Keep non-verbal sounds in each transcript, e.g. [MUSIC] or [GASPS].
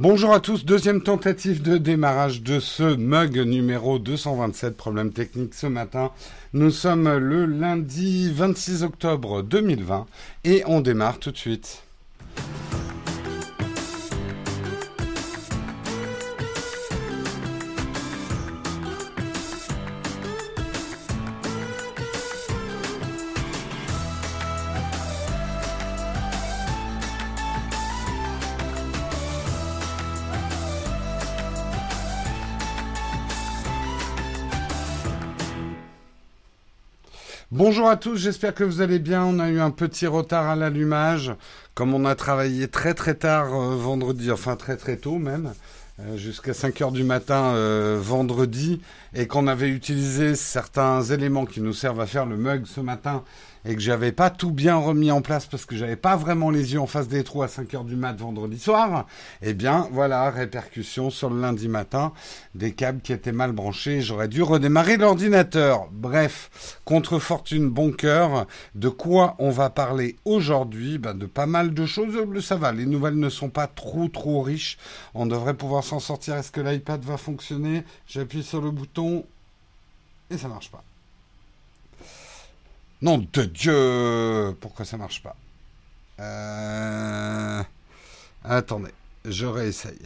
Bonjour à tous, deuxième tentative de démarrage de ce mug numéro 227, problème technique ce matin. Nous sommes le lundi 26 octobre 2020 et on démarre tout de suite. Bonjour à tous, j'espère que vous allez bien. On a eu un petit retard à l'allumage, comme on a travaillé très très tard euh, vendredi, enfin très très tôt même, euh, jusqu'à 5 heures du matin euh, vendredi, et qu'on avait utilisé certains éléments qui nous servent à faire le mug ce matin et que j'avais pas tout bien remis en place parce que j'avais pas vraiment les yeux en face des trous à 5 heures du mat vendredi soir, eh bien voilà, répercussion sur le lundi matin, des câbles qui étaient mal branchés, j'aurais dû redémarrer l'ordinateur. Bref, contre fortune, bon cœur, de quoi on va parler aujourd'hui? Ben, De pas mal de choses, ça va, les nouvelles ne sont pas trop trop riches, on devrait pouvoir s'en sortir. Est-ce que l'iPad va fonctionner? J'appuie sur le bouton et ça marche pas. Nom de Dieu Pourquoi ça marche pas euh... Attendez, je réessaye.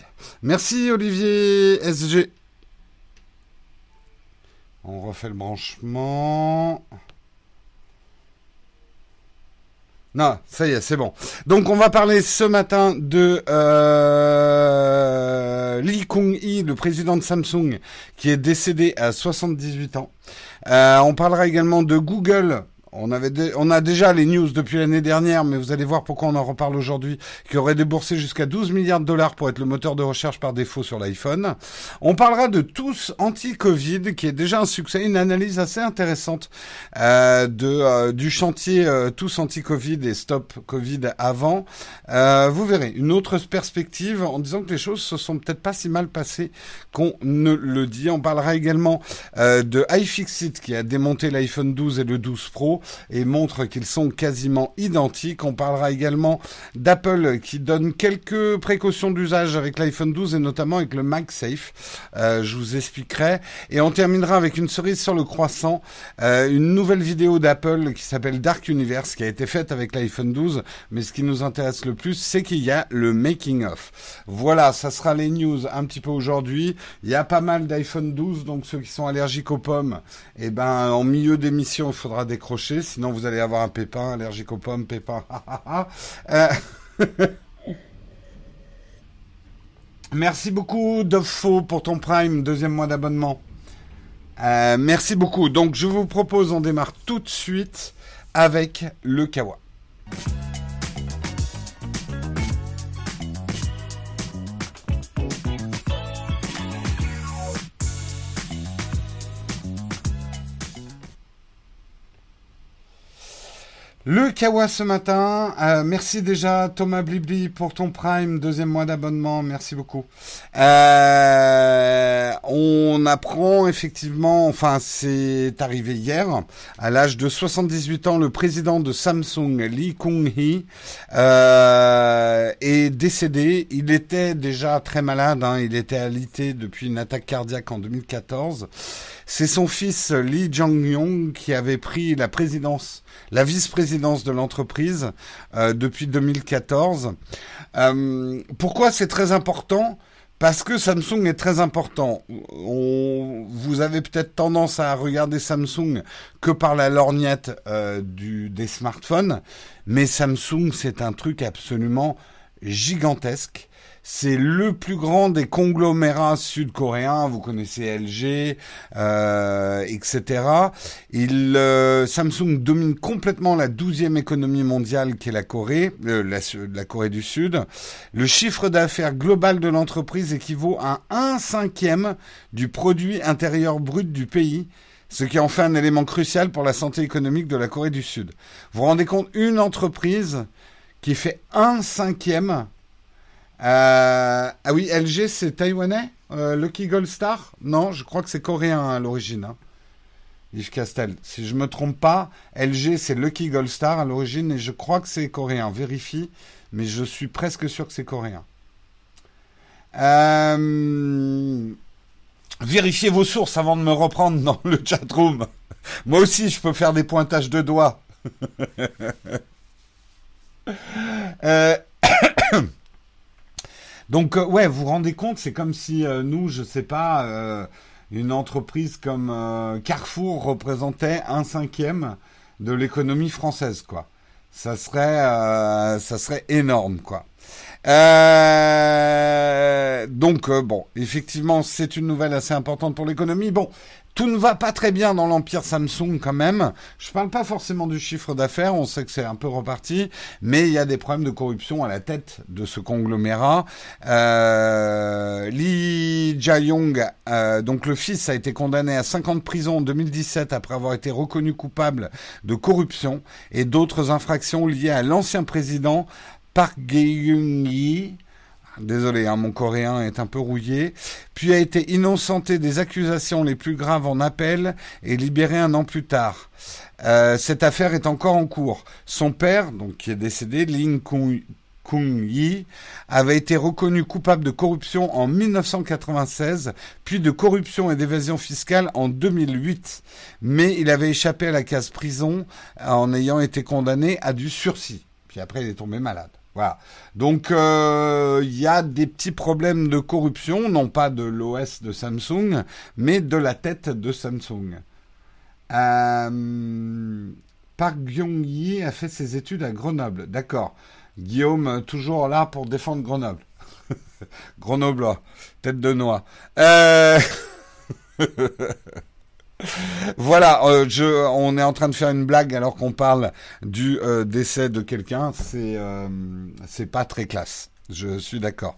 Merci Olivier SG. On refait le branchement. Non, ça y est, c'est bon. Donc on va parler ce matin de euh, Lee Kung-hee, le président de Samsung, qui est décédé à 78 ans. Euh, on parlera également de Google, on, avait on a déjà les news depuis l'année dernière, mais vous allez voir pourquoi on en reparle aujourd'hui, qui aurait déboursé jusqu'à 12 milliards de dollars pour être le moteur de recherche par défaut sur l'iPhone. On parlera de tous anti-Covid, qui est déjà un succès, une analyse assez intéressante euh, de euh, du chantier euh, tous anti-Covid et stop Covid avant. vous verrez une autre perspective en disant que les choses se sont peut-être pas si mal passées qu'on ne le dit. On parlera également de iFixit qui a démonté l'iPhone 12 et le 12 Pro et montre qu'ils sont quasiment identiques. On parlera également d'Apple qui donne quelques précautions d'usage avec l'iPhone 12 et notamment avec le MagSafe. Euh, je vous expliquerai. Et on terminera avec une cerise sur le croissant, euh, une nouvelle vidéo d'Apple qui s'appelle Dark Universe qui a été faite avec l'iPhone 12. Mais ce qui nous intéresse le plus, c'est qu'il y a le making of. Voilà, ça sera les news un petit peu aujourd'hui. Il y a pas mal d'iPhone 12, donc ceux qui sont allergiques aux pommes, eh ben en milieu d'émission, il faudra décrocher sinon vous allez avoir un pépin, allergique aux pommes, pépin. [LAUGHS] Euh, [LAUGHS] merci beaucoup Dofo pour ton Prime, deuxième mois d'abonnement. Euh, merci beaucoup. Donc je vous propose, on démarre tout de suite avec le Kawa. Le Kawa ce matin, euh, merci déjà Thomas Blibli pour ton Prime, deuxième mois d'abonnement, merci beaucoup. Euh, on apprend effectivement, enfin c'est arrivé hier, à l'âge de 78 ans, le président de Samsung, Lee Kung-hee, euh, est décédé. Il était déjà très malade, hein, il était alité depuis une attaque cardiaque en 2014. C'est son fils Lee Jong-yong qui avait pris la présidence, la vice-présidence de l'entreprise euh, depuis 2014. Euh, pourquoi c'est très important? Parce que Samsung est très important. vous avez peut-être tendance à regarder Samsung que par la lorgnette euh, des smartphones, mais Samsung c'est un truc absolument gigantesque. C'est le plus grand des conglomérats sud-coréens. Vous connaissez LG, euh, etc. Il, euh, Samsung domine complètement la douzième économie mondiale qui est la Corée, euh, la, Corée du Sud. Le chiffre d'affaires global de l'entreprise équivaut à un cinquième du produit intérieur brut du pays ce qui en fait un élément crucial pour la santé économique de la Corée du Sud. Vous vous rendez compte, une entreprise qui fait un cinquième euh, ah oui, LG, c'est taïwanais euh, Lucky Gold Star Non, je crois que c'est coréen à l'origine. Hein. Yves Castel. Si je me trompe pas, LG, c'est Lucky Gold Star à l'origine et je crois que c'est coréen. Vérifie, mais je suis presque sûr que c'est coréen. Euh, vérifiez vos sources avant de me reprendre dans le chat room. Moi aussi, je peux faire des pointages de doigts. Euh, donc, euh, ouais, vous vous rendez compte, c'est comme si nous, je sais pas, une entreprise comme Carrefour représentait un cinquième de l'économie française, quoi. Ça serait, ça serait énorme, quoi. Euh, donc euh, bon, effectivement, c'est une nouvelle assez importante pour l'économie. Bon, tout ne va pas très bien dans l'empire Samsung quand même. Je parle pas forcément du chiffre d'affaires, on sait que c'est un peu reparti, mais il y a des problèmes de corruption à la tête de ce conglomérat. Euh, Lee Jae-yong, euh, donc le fils, a été condamné à 50 ans de prison en 2017 après avoir été reconnu coupable de corruption et d'autres infractions liées à l'ancien président Park Geun-hye, désolé, hein, mon coréen est un peu rouillé, puis a été innocenté des accusations les plus graves en appel et libéré un an plus tard. Euh, cette affaire est encore en cours. Son père, donc qui est décédé, Ling Kung-yi, avait été reconnu coupable de corruption en 1996, puis de corruption et d'évasion fiscale en 2008. Mais il avait échappé à la case prison en ayant été condamné à du sursis. Puis après, il est tombé malade. Voilà. Donc euh, il y a des petits problèmes de corruption, non pas de l'OS de Samsung, mais de la tête de Samsung. Euh, Park Gyong-yi a fait ses études à Grenoble. D'accord. Guillaume, toujours là pour défendre Grenoble. [LAUGHS] Grenoble, tête de noix. Euh... [LAUGHS] voilà, euh, on est en train de faire une blague alors qu'on parle du euh, décès de quelqu'un. C'est, euh, c'est pas très classe. Je suis d'accord.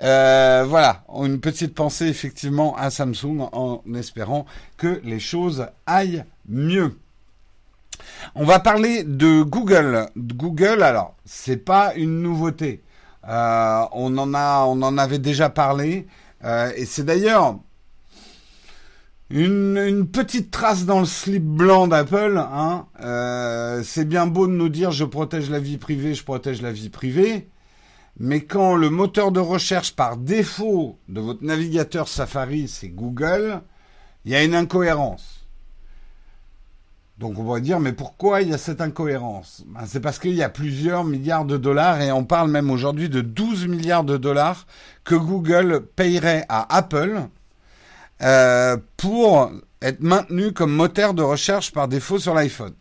voilà, une petite pensée effectivement à Samsung en espérant que les choses aillent mieux. On va parler de Google. Google, alors, c'est pas une nouveauté. on en a, on en avait déjà parlé, et c'est d'ailleurs une, petite trace dans le slip blanc d'Apple. Hein. Euh, c'est bien beau de nous dire je protège la vie privée, je protège la vie privée. Mais quand le moteur de recherche par défaut de votre navigateur Safari, c'est Google, il y a une incohérence. Donc on va dire, mais pourquoi il y a cette incohérence? Ben, C'est parce qu'il y a plusieurs milliards de dollars, et on parle même aujourd'hui de 12 milliards de dollars que Google payerait à Apple euh, pour être maintenu comme moteur de recherche par défaut sur l'iPhone.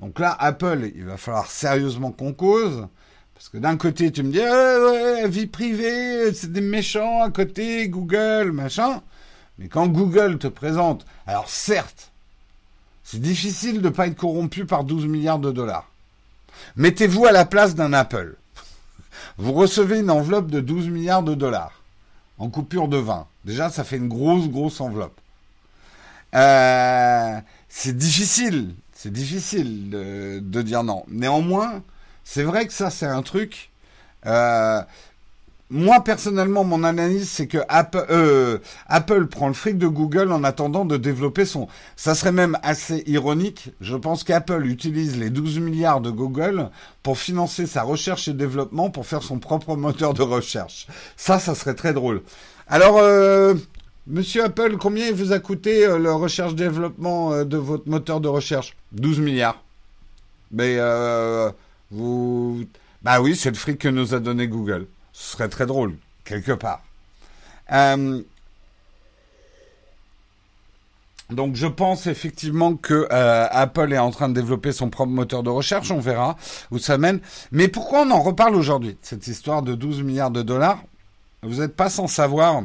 Donc là, Apple, il va falloir sérieusement qu'on cause. Parce que d'un côté, tu me dis, ah vie privée, c'est des méchants à côté, Google, machin. Mais quand Google te présente, alors certes, c'est difficile de ne pas être corrompu par 12 milliards de dollars. Mettez-vous à la place d'un Apple. [LAUGHS] Vous recevez une enveloppe de 12 milliards de dollars en coupure de vin. Déjà, ça fait une grosse, grosse enveloppe. Euh, c'est difficile, c'est difficile de, dire non. Néanmoins, c'est vrai que ça, c'est un truc. Euh, moi personnellement, mon analyse, c'est que Apple, euh, Apple prend le fric de Google en attendant de développer son. Ça serait même assez ironique. Je pense qu'Apple utilise les 12 milliards de Google pour financer sa recherche et développement pour faire son propre moteur de recherche. Ça, ça serait très drôle. Alors, euh, Monsieur Apple, combien vous a coûté euh, le recherche-développement de votre moteur de recherche? 12 milliards. Mais vous... Bah oui, c'est le fric que nous a donné Google. Ce serait très drôle, quelque part. Euh, donc je pense effectivement que euh, Apple est en train de développer son propre moteur de recherche, on verra où ça mène. Mais pourquoi on en reparle aujourd'hui, cette histoire de 12 milliards de dollars? Vous n'êtes pas sans savoir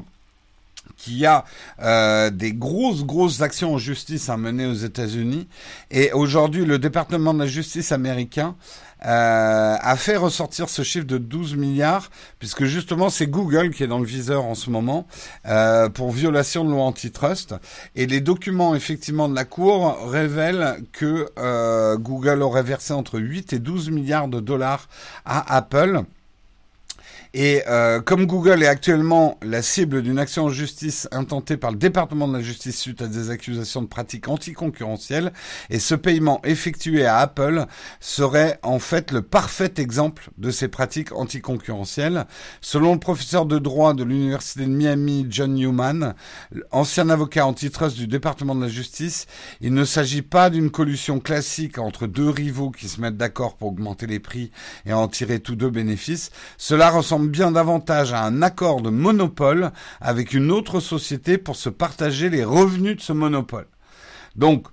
qu'il y a euh, des grosses, grosses actions en justice à mener aux États-Unis. Et aujourd'hui, le département de la justice américain euh, a fait ressortir ce chiffre de 12 milliards, puisque justement c'est Google qui est dans le viseur en ce moment euh, pour violation de loi antitrust. Et les documents effectivement de la Cour révèlent que euh, Google aurait versé entre 8 et 12 milliards de dollars à Apple Et euh, comme Google est actuellement la cible d'une action en justice intentée par le département de la justice suite à des accusations de pratiques anticoncurrentielles, et ce paiement effectué à Apple serait en fait le parfait exemple de ces pratiques anticoncurrentielles. Selon le professeur de droit de l'université de Miami, John Newman, ancien avocat antitrust du département de la justice, il ne s'agit pas d'une collusion classique entre deux rivaux qui se mettent d'accord pour augmenter les prix et en tirer tous deux bénéfices. Cela ressemble bien davantage à un accord de monopole avec une autre société pour se partager les revenus de ce monopole. Donc,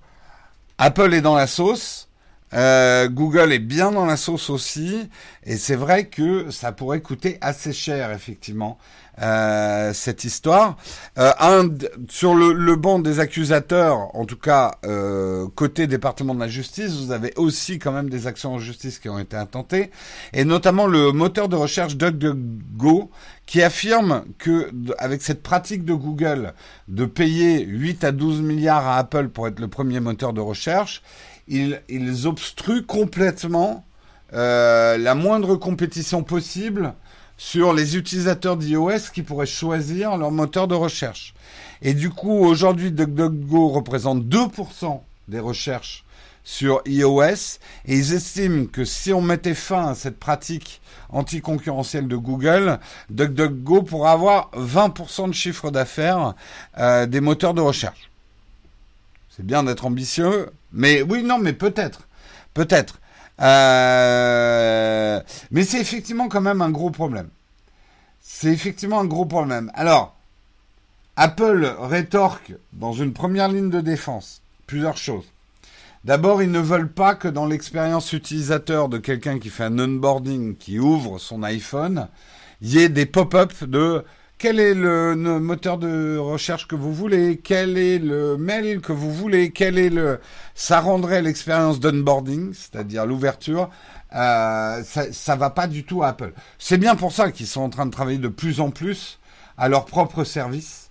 Apple est dans la sauce. Euh, Google est bien dans la sauce aussi, et c'est vrai que ça pourrait coûter assez cher, effectivement, euh, cette histoire. Euh, sur le, le, banc des accusateurs, en tout cas euh, côté département de la justice, vous avez aussi quand même des actions en justice qui ont été intentées, et notamment le moteur de recherche DuckDuckGo qui affirme que avec cette pratique de Google de payer 8 à 12 milliards à Apple pour être le premier moteur de recherche, ils, ils obstruent complètement euh, la moindre compétition possible sur les utilisateurs d'iOS qui pourraient choisir leur moteur de recherche. Et du coup, aujourd'hui, DuckDuckGo représente 2% des recherches sur iOS et ils estiment que si on mettait fin à cette pratique anticoncurrentielle de Google, DuckDuckGo pourra avoir 20% de chiffre d'affaires euh, des moteurs de recherche. C'est bien d'être ambitieux, mais oui, non, mais peut-être, peut-être. Euh, mais c'est effectivement quand même un gros problème. C'est effectivement un gros problème. Alors, Apple rétorque dans une première ligne de défense plusieurs choses. D'abord, ils ne veulent pas que dans l'expérience utilisateur de quelqu'un qui fait un onboarding, qui ouvre son iPhone, il y ait des pop-up de quel est le, moteur de recherche que vous voulez, quel est le mail que vous voulez, quel est le... Ça rendrait l'expérience d'onboarding, c'est-à-dire l'ouverture, euh, ça, ça va pas du tout à Apple. C'est bien pour ça qu'ils sont en train de travailler de plus en plus à leur propre service.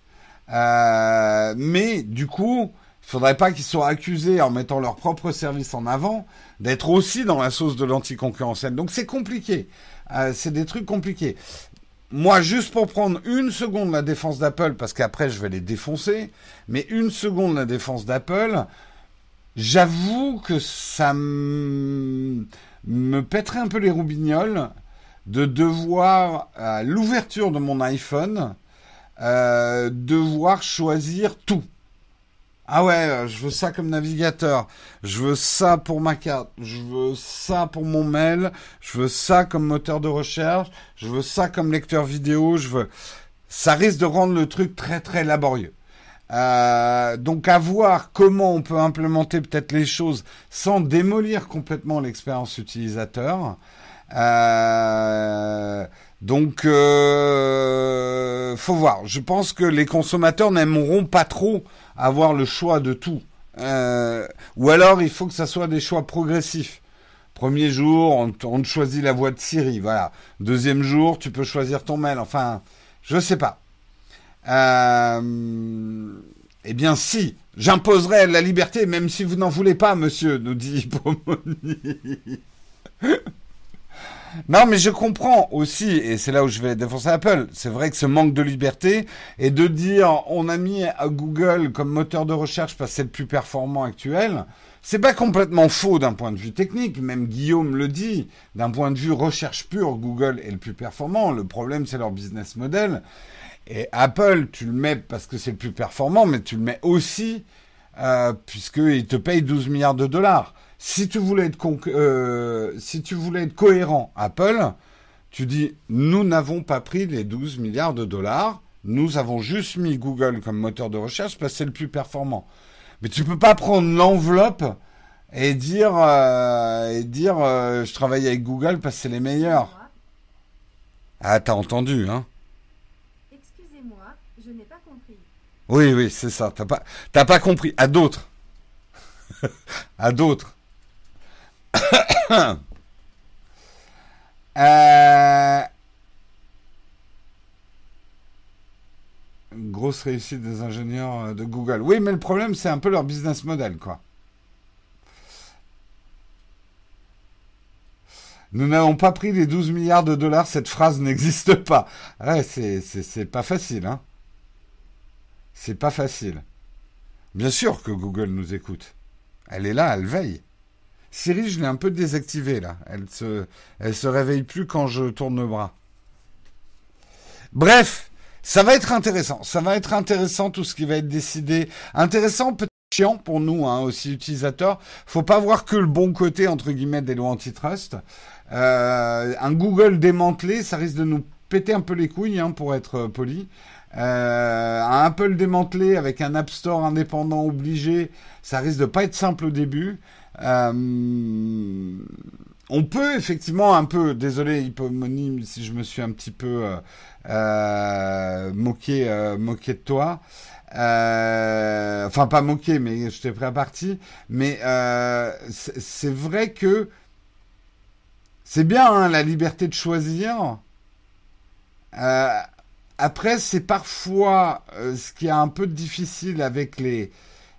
Euh, mais du coup, il faudrait pas qu'ils soient accusés en mettant leur propre service en avant d'être aussi dans la sauce de l'anticoncurrentiel. Donc c'est compliqué. Euh, c'est des trucs compliqués moi, juste pour prendre une seconde la défense d'Apple, parce qu'après je vais les défoncer, mais une seconde la défense d'Apple, j'avoue que ça me pèterait un peu les roubignoles de devoir, à l'ouverture de mon iPhone, euh, devoir choisir tout. Ah ouais, euh, je veux ça comme navigateur. Je veux ça pour ma carte. Je veux ça pour mon mail. Je veux ça comme moteur de recherche. Je veux ça comme lecteur vidéo. Je veux. Ça risque de rendre le truc très très laborieux. Euh, donc à voir comment on peut implémenter peut-être les choses sans démolir complètement l'expérience utilisateur. Euh, donc euh, faut voir. Je pense que les consommateurs n'aimeront pas trop avoir le choix de tout. Euh, ou alors, il faut que ça soit des choix progressifs. Premier jour, on, choisit la voie de Siri, voilà. Deuxième jour, tu peux choisir ton mail. Enfin, je sais pas. Euh, eh bien, si, j'imposerai la liberté, même si vous n'en voulez pas, monsieur, nous dit Pomoni. [LAUGHS] Non, mais je comprends aussi, et c'est là où je vais défoncer Apple. C'est vrai que ce manque de liberté et de dire on a mis à Google comme moteur de recherche parce que c'est le plus performant actuel, c'est pas complètement faux d'un point de vue technique. Même Guillaume le dit. D'un point de vue recherche pure, Google est le plus performant. Le problème, c'est leur business model. Et Apple, tu le mets parce que c'est le plus performant, mais tu le mets aussi euh, puisqu'il te paye 12 milliards de dollars. Si tu voulais être, euh, si tu voulais être cohérent, Apple, tu dis nous n'avons pas pris les 12 milliards de dollars, nous avons juste mis Google comme moteur de recherche parce que c'est le plus performant. Mais tu peux pas prendre l'enveloppe et dire euh, et dire euh, je travaille avec Google parce que c'est les meilleurs. Ah, t'as entendu, hein Excusez-moi, je n'ai pas compris. Oui, oui, c'est ça. T'as pas, t'as pas compris. À d'autres. [LAUGHS] à d'autres. Euh, grosse réussite des ingénieurs de Google. Oui, mais le problème, c'est un peu leur business model, quoi. Nous n'avons pas pris les 12 milliards de dollars, cette phrase n'existe pas. Ouais, c'est pas facile, hein. C'est pas facile. Bien sûr que Google nous écoute. Elle est là, elle veille. Siri, je l'ai un peu désactivée là. Elle se, se réveille plus quand je tourne le bras. Bref, ça va être intéressant. Ça va être intéressant tout ce qui va être décidé. Intéressant, peut-être chiant pour nous hein, aussi utilisateurs. Faut pas voir que le bon côté entre guillemets des lois antitrust. Euh, un Google démantelé, ça risque de nous péter un peu les couilles, hein, pour être euh, poli. Euh, un Apple démantelé avec un App Store indépendant obligé, ça risque de pas être simple au début. Euh, on peut effectivement un peu, désolé hypomonyme si je me suis un petit peu euh, euh moqué, moqué de toi. Enfin pas moqué, mais je t'ai pris à partie. Mais c'est vrai que c'est bien hein, la liberté de choisir. après, c'est parfois ce qui est un peu difficile avec les,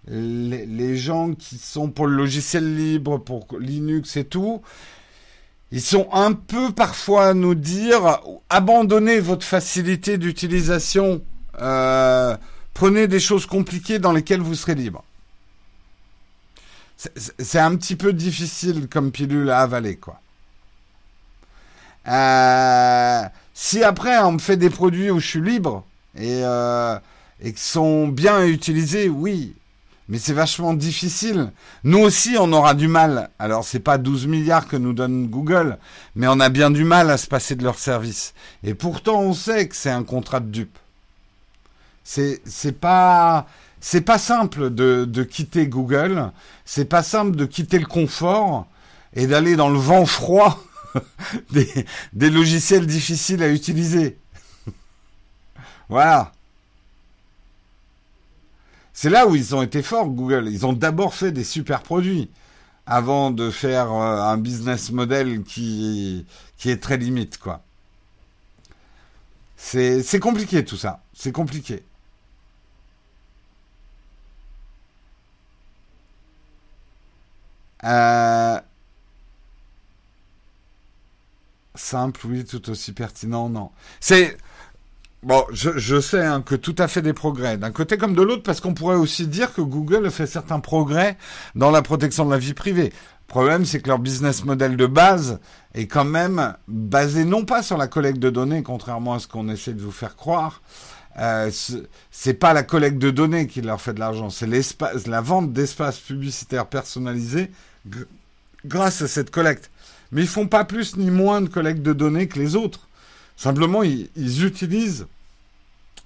les, gens qui sont pour le logiciel libre, pour Linux et tout ils sont un peu parfois à nous dire abandonnez votre facilité d'utilisation, euh, prenez des choses compliquées dans lesquelles vous serez libre. C'est un petit peu difficile comme pilule à avaler, quoi. Euh, si après on me fait des produits où je suis libre et, euh, et qui sont bien utilisés, oui, mais c'est vachement difficile. Nous aussi, on aura du mal. Alors, c'est pas 12 milliards que nous donne Google, mais on a bien du mal à se passer de leur service. Et pourtant, on sait que c'est un contrat de dupe. C'est, c'est pas, c'est pas simple de, de quitter Google. C'est pas simple de quitter le confort et d'aller dans le vent froid [LAUGHS] des, des logiciels difficiles à utiliser. [LAUGHS] voilà. C'est là où ils ont été forts, Google. Ils ont d'abord fait des super produits avant de faire euh, un business model qui, qui est très limite, quoi. C'est compliqué tout ça. C'est compliqué. Euh, simple, oui, tout aussi pertinent, non. C'est Bon, je, je sais hein, que tout a fait des progrès, d'un côté comme de l'autre, parce qu'on pourrait aussi dire que Google fait certains progrès dans la protection de la vie privée. Le problème, c'est que leur business model de base est quand même basé non pas sur la collecte de données, contrairement à ce qu'on essaie de vous faire croire. Euh, c'est pas la collecte de données qui leur fait de l'argent, c'est l'espace, la vente d'espaces publicitaires personnalisés grâce à cette collecte. Mais ils font pas plus ni moins de collecte de données que les autres. Simplement, ils, utilisent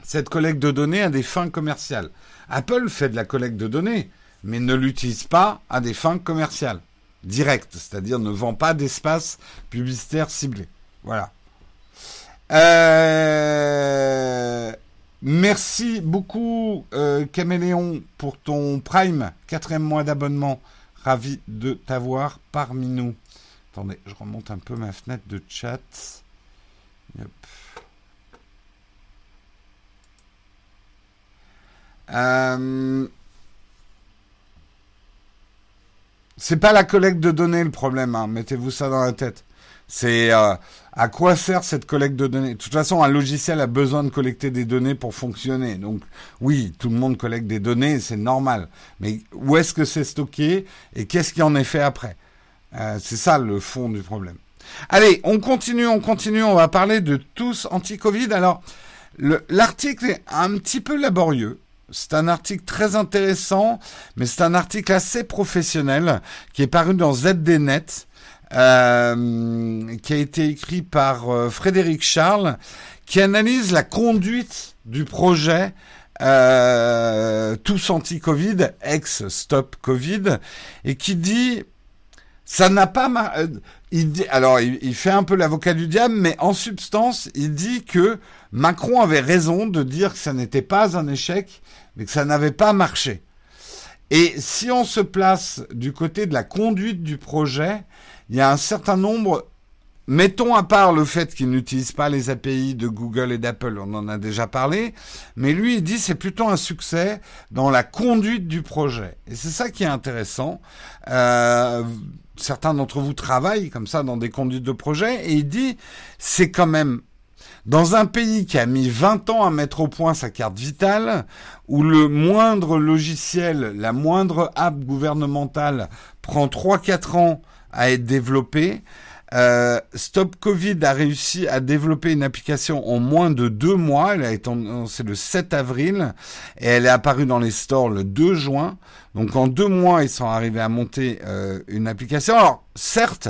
cette collecte de données à des fins commerciales. Apple fait de la collecte de données, mais ne l'utilise pas à des fins commerciales directes, c'est-à-dire ne vend pas d'espace publicitaire ciblé. Voilà. Euh, merci beaucoup euh, Caméléon pour ton Prime, quatrième mois d'abonnement. Ravi de t'avoir parmi nous. Attendez, je remonte un peu ma fenêtre de chat. Euh, c'est pas la collecte de données le problème, hein. mettez-vous ça dans la tête. C'est euh, à quoi sert cette collecte de données? De toute façon, un logiciel a besoin de collecter des données pour fonctionner. Donc oui, tout le monde collecte des données, c'est normal. Mais où est-ce que c'est stocké et qu'est-ce qui en est fait après? Euh, C'est ça le fond du problème. Allez, on continue, on continue, on va parler de tous anti-Covid. Alors, l'article est un petit peu laborieux. C'est un article très intéressant, mais c'est un article assez professionnel qui est paru dans ZDNet, euh, qui a été écrit par euh, Frédéric Charles, qui analyse la conduite du projet euh, Tous anti-Covid, ex-stop Covid, et qui dit ça n'a pas euh, il dit alors il, fait un peu l'avocat du diable mais en substance il dit que Macron avait raison de dire que ça n'était pas un échec mais que ça n'avait pas marché. Et si on se place du côté de la conduite du projet, il y a un certain nombre Mettons à part le fait qu'il n'utilise pas les API de Google et d'Apple, on en a déjà parlé, mais lui il dit c'est plutôt un succès dans la conduite du projet. Et c'est ça qui est intéressant. Euh, certains d'entre vous travaillent comme ça dans des conduites de projet, et il dit, c'est quand même dans un pays qui a mis 20 ans à mettre au point sa carte vitale, où le moindre logiciel, la moindre app gouvernementale prend 3-4 ans à être développée, euh, Stop Covid a réussi à développer une application en moins de deux mois. Elle a été annoncée le 7 avril et elle est apparue dans les stores le 2 juin. Donc en deux mois, ils sont arrivés à monter euh, une application. Alors certes,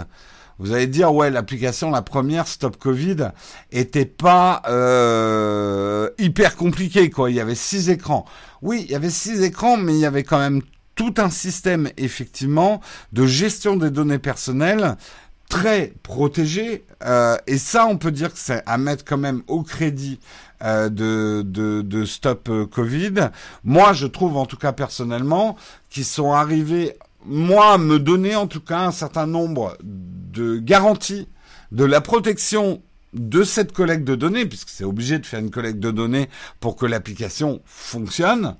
vous allez dire ouais, l'application, la première Stop Covid, était pas euh, hyper compliquée quoi. Il y avait six écrans. Oui, il y avait six écrans, mais il y avait quand même tout un système effectivement de gestion des données personnelles très protégé. Euh, et ça, on peut dire que c'est à mettre quand même au crédit euh, de, de, de, Stop euh, Covid. Moi, je trouve en tout cas personnellement qu'ils sont arrivés, moi, me donner en tout cas un certain nombre de garanties de la protection de cette collecte de données, puisque c'est obligé de faire une collecte de données pour que l'application fonctionne.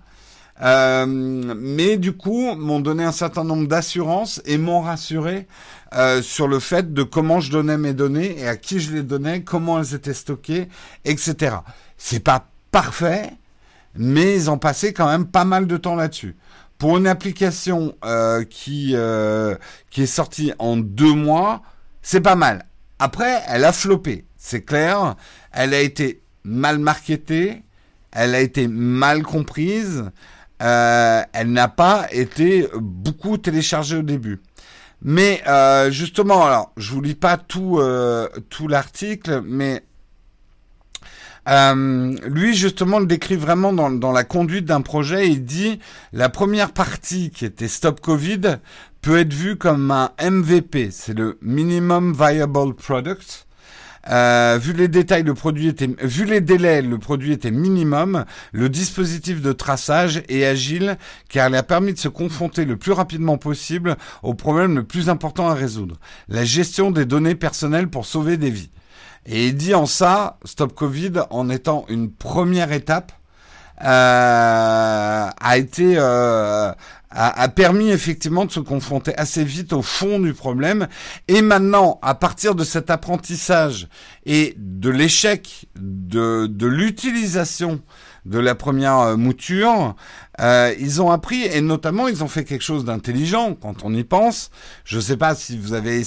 Euh, mais du coup, m'ont donné un certain nombre d'assurances et m'ont rassuré euh, sur le fait de comment je donnais mes données et à qui je les donnais, comment elles étaient stockées, etc. C'est pas parfait, mais ils ont passé quand même pas mal de temps là-dessus. Pour une application euh, qui qui est sortie en deux mois, c'est pas mal. Après, elle a floppé, c'est clair. Elle a été mal marketée, elle a été mal comprise. Euh, elle n'a pas été beaucoup téléchargée au début. Mais euh, justement, alors je vous lis pas tout euh, tout l'article, mais lui justement le décrit vraiment dans, dans la conduite d'un projet. Il dit la première partie qui était Stop Covid peut être vue comme un MVP, c'est le Minimum Viable Product. Euh, vu les détails, le produit était, vu les délais, le produit était minimum. Le dispositif de traçage est agile car il a permis de se confronter le plus rapidement possible au problème le plus important à résoudre la gestion des données personnelles pour sauver des vies. Et il dit en ça, Stop Covid, en étant une première étape, a été euh, a, permis effectivement de se confronter assez vite au fond du problème. Et maintenant, à partir de cet apprentissage et de l'échec de, de l'utilisation de la première euh, mouture, euh, ils ont appris et notamment ils ont fait quelque chose d'intelligent quand on y pense. Je ne sais pas si vous avez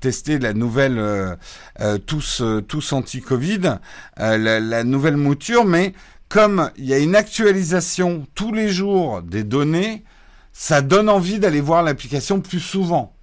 testé la nouvelle euh, tous tous anti-Covid, la, la, nouvelle mouture, mais comme il y a une actualisation tous les jours des données, ça donne envie d'aller voir l'application plus souvent.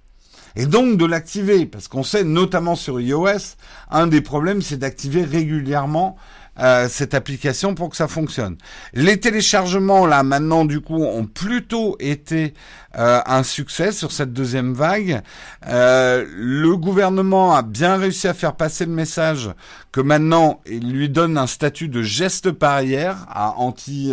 Et donc de l'activer, parce qu'on sait notamment sur iOS, un des problèmes c'est d'activer régulièrement euh, cette application pour que ça fonctionne. Les téléchargements là maintenant du coup ont plutôt été euh, un succès sur cette deuxième vague. Euh, le gouvernement a bien réussi à faire passer le message que maintenant il lui donne un statut de geste barrière à anti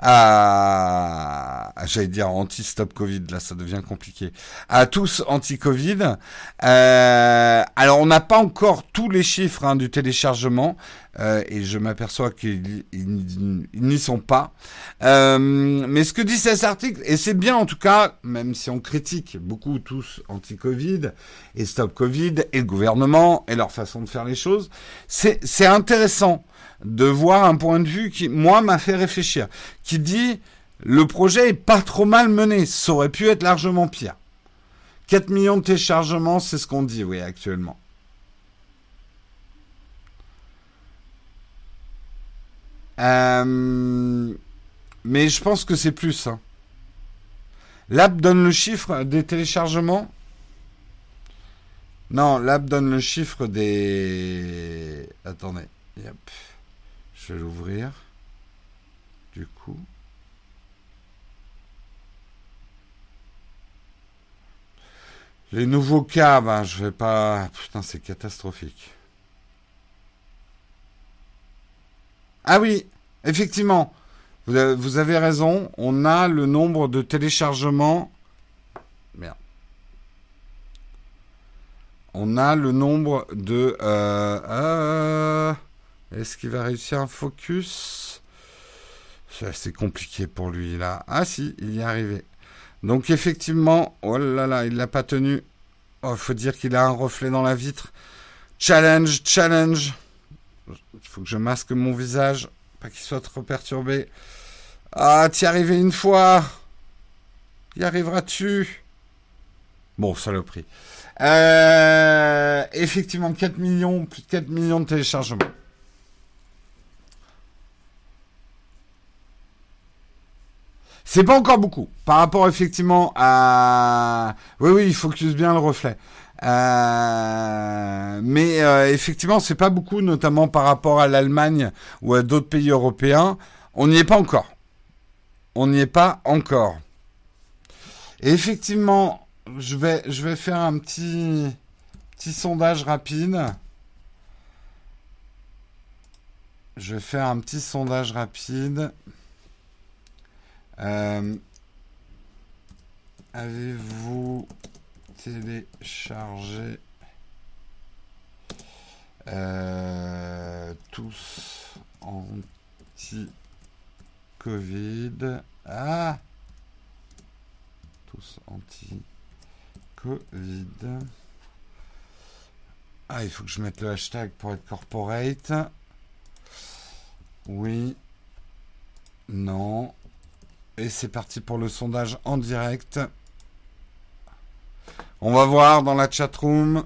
à, j'allais dire anti stop Covid là ça devient compliqué à tous anti Covid. alors on n'a pas encore tous les chiffres hein, du téléchargement. Euh, et je m'aperçois qu'ils n'y sont pas. Euh, mais ce que dit cet article, et c'est bien en tout cas, même si on critique beaucoup tous anti-Covid et stop Covid et le gouvernement et leur façon de faire les choses, c'est intéressant de voir un point de vue qui, moi, m'a fait réfléchir, qui dit le projet est pas trop mal mené, ça aurait pu être largement pire. 4 millions de téléchargements, c'est ce qu'on dit, oui, actuellement. Euh, mais je pense que c'est plus. Hein. L'app donne le chiffre des téléchargements? Non, l'app donne le chiffre des... Attendez. Je vais l'ouvrir. Du coup. Les nouveaux cas, ben, je vais pas... Putain, c'est catastrophique. Ah oui, effectivement, vous avez, raison, on a le nombre de téléchargements. Merde. On a le nombre de... Euh, euh, est-ce qu'il va réussir un focus? C'est compliqué pour lui là. Ah si, il y est arrivé. Donc effectivement, oh là là, il l'a pas tenu. Oh, faut dire qu'il a un reflet dans la vitre. Challenge, challenge. Il faut que je masque mon visage, pas qu'il soit trop perturbé. Ah, t'y arrivé une fois. Y arriveras-tu? Bon, saloperie. Euh, effectivement, 4 millions, plus de 4 millions de téléchargements. C'est pas encore beaucoup par rapport effectivement à. Oui, oui, il focus bien le reflet. Euh... Mais euh, effectivement, c'est pas beaucoup, notamment par rapport à l'Allemagne ou à d'autres pays européens. On n'y est pas encore. On n'y est pas encore. Et effectivement, je vais, faire un petit, petit sondage rapide. Je vais faire un petit sondage rapide. Euh, Avez-vous téléchargé euh, tous anti-Covid Ah Tous anti-Covid. Ah, il faut que je mette le hashtag pour être corporate. Oui. Non. Et c'est parti pour le sondage en direct. On va voir dans la chat room.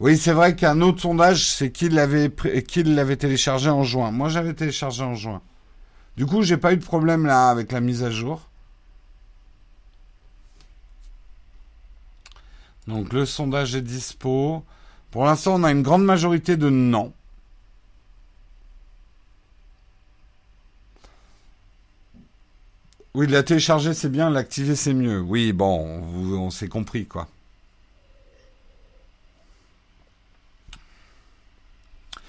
Oui, c'est vrai qu'un autre sondage, c'est qui l'avait téléchargé en juin. Moi, j'avais téléchargé en juin. Du coup, j'ai pas eu de problème là avec la mise à jour. Donc le sondage est dispo. Pour l'instant, on a une grande majorité de non. Oui, la télécharger c'est bien, l'activer c'est mieux. Oui, bon, on, s'est compris quoi.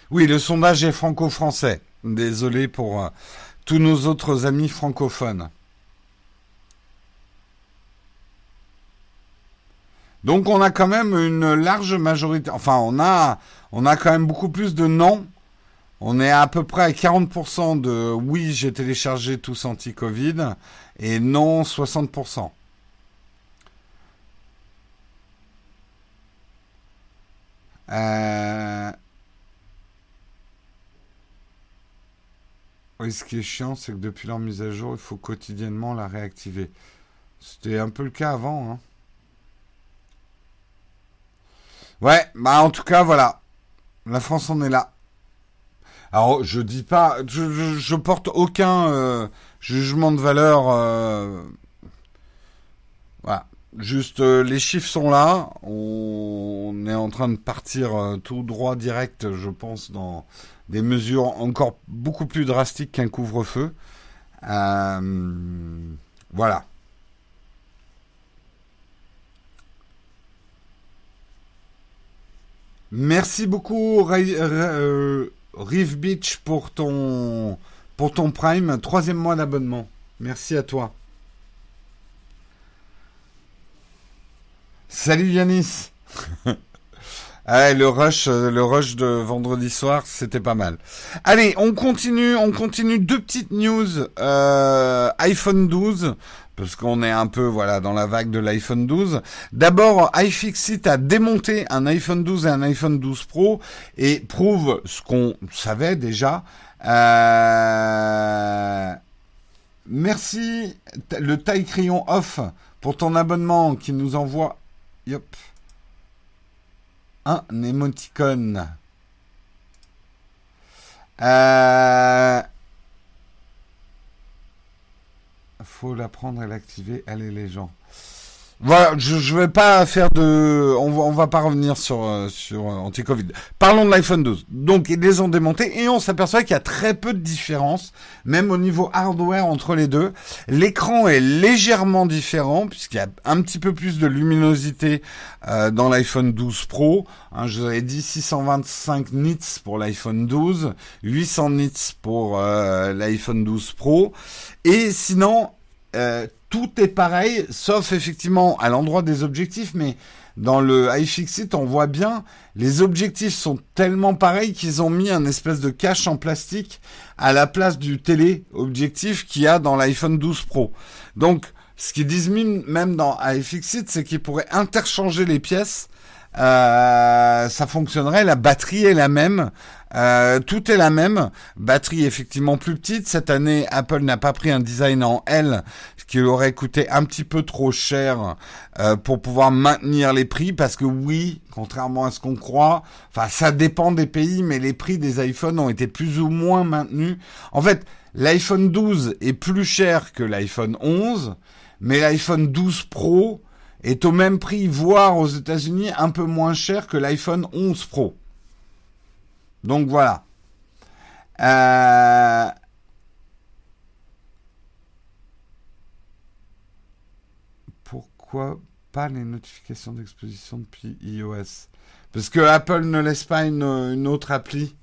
Oui, le sondage est franco-français. Désolé pour euh, tous nos autres amis francophones. Donc on a quand même une large majorité. Enfin, on a, on a quand même beaucoup plus de non on est à peu près à 40% de oui, j'ai téléchargé tous anti-Covid et non 60%. Euh... Oui, ce qui est chiant, c'est que depuis leur mise à jour, il faut quotidiennement la réactiver. C'était un peu le cas avant. Hein. Ouais, bah en tout cas, voilà. La France en est là. Alors, je dis pas, je, porte aucun euh, jugement de valeur. Euh, voilà. Juste, euh, les chiffres sont là. On, est en train de partir tout droit direct, je pense, dans des mesures encore beaucoup plus drastiques qu'un couvre-feu. voilà. Merci beaucoup, Rive Beach pour ton, pour ton Prime, troisième mois d'abonnement. Merci à toi. Salut Yanis. Ah, [LAUGHS] le rush, euh, le rush de vendredi soir, c'était pas mal. Allez, on continue, on continue. Deux petites news. Euh, iPhone 12, parce qu'on est un peu voilà dans la vague de l'iPhone 12. D'abord, iFixit a démonté un iPhone 12 et un iPhone 12 Pro et prouve ce qu'on savait déjà. Euh, merci le taille crayon off pour ton abonnement qui nous envoie un émoticône. Euh, faut l'apprendre et l'activer. Allez les gens. Voilà, je, je vais pas faire de, on va, on va pas revenir sur euh, sur euh, anti-Covid. Parlons de l'iPhone 12. Donc ils les ont démontés et on s'aperçoit qu'il y a très peu de différence, même au niveau hardware entre les deux. L'écran est légèrement différent puisqu'il y a un petit peu plus de luminosité euh, dans l'iPhone 12 Pro. Hein, je vous avais dit 625 nits pour l'iPhone 12, 800 nits pour l'iPhone 12 Pro. Et sinon, euh, tout est pareil, sauf effectivement à l'endroit des objectifs, mais dans le iFixit, on voit bien, les objectifs sont tellement pareils qu'ils ont mis un espèce de cache en plastique à la place du télé-objectif qu'il y a dans l'iPhone 12 Pro. Donc, Ce qu'ils disent même dans iFixit, c'est qu'ils pourraient interchanger les pièces. Euh, ça fonctionnerait, la batterie est la même, euh, tout est la même. Batterie effectivement plus petite. Cette année, Apple n'a pas pris un design en L, ce qui aurait coûté un petit peu trop cher euh, pour pouvoir maintenir les prix. Parce que oui, contrairement à ce qu'on croit, enfin ça dépend des pays, mais les prix des iPhones ont été plus ou moins maintenus. En fait, l'iPhone 12 est plus cher que l'iPhone 11 mais l'iPhone 12 Pro est au même prix, voire aux États-Unis un peu moins cher que l'iPhone 11 Pro. Donc voilà. Euh, pourquoi pas les notifications d'exposition depuis iOS? Parce que Apple ne laisse pas une, autre appli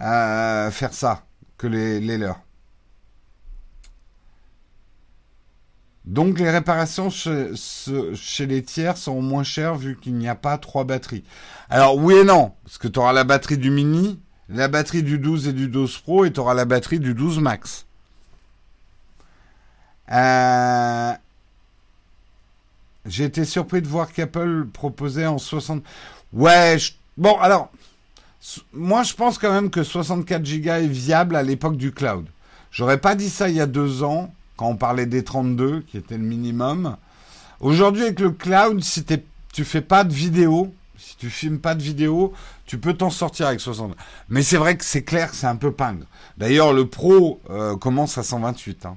euh, faire ça que les, les leurs. Donc les réparations chez, les tiers sont moins chères vu qu'il n'y a pas trois batteries. Alors oui et non, parce que tu auras la batterie du mini, la batterie du 12 et du 12 Pro et tu auras la batterie du 12 Max. Euh, j'ai été surpris de voir qu'Apple proposait en 60... Ouais, bon alors, moi je pense quand même que 64 Go est viable à l'époque du cloud. J'aurais pas dit ça il y a deux ans quand on parlait des 32, qui était le minimum. Aujourd'hui, avec le cloud, si tu fais pas de vidéo, si tu filmes pas de vidéo, tu peux t'en sortir avec 60. Mais c'est vrai que c'est clair, c'est un peu pingre. D'ailleurs, le Pro euh, commence à 128. Hein.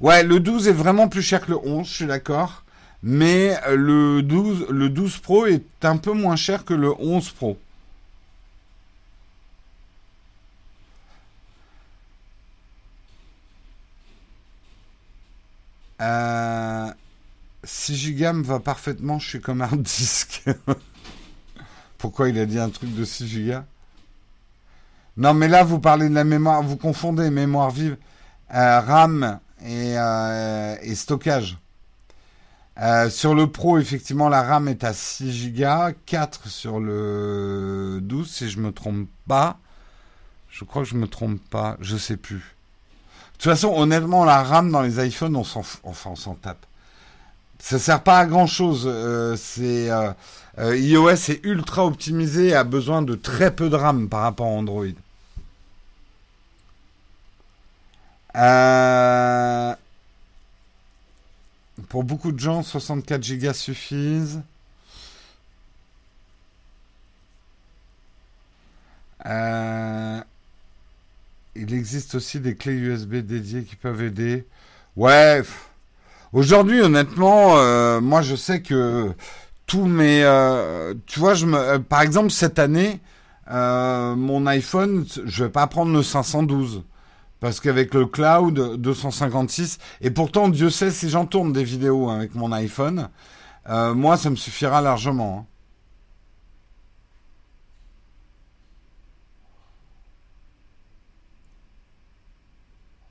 Ouais, le 12 est vraiment plus cher que le 11, je suis d'accord. Mais euh, le 12, le 12 Pro est un peu moins cher que le 11 Pro. Euh, 6 Go me va parfaitement, je suis comme un disque. [LAUGHS] Pourquoi il a dit un truc de 6 Go Non, mais là, vous parlez de la mémoire, vous confondez mémoire vive, euh, RAM euh, et, stockage. Euh, sur le Pro, effectivement, la RAM est à 6 Go, 4 sur le 12, si je me trompe pas. Je crois que je me trompe pas, je sais plus. De toute façon, honnêtement, la RAM dans les iPhones, on s'en, enfin, on s'en tape. Ça sert pas à grand chose. Euh, c'est euh, euh, iOS est ultra optimisé, a besoin de très peu de RAM par rapport à Android. pour beaucoup de gens, 64 Go suffisent. Existe aussi des clés USB dédiées qui peuvent aider. Ouais. Aujourd'hui, honnêtement, euh, moi, je sais que tous mes, euh, tu vois, je me, euh, par exemple, cette année, mon iPhone, je vais pas prendre le 512 parce qu'avec le cloud 256, et pourtant, Dieu sait si j'en tourne des vidéos avec mon iPhone, moi, ça me suffira largement. Hein.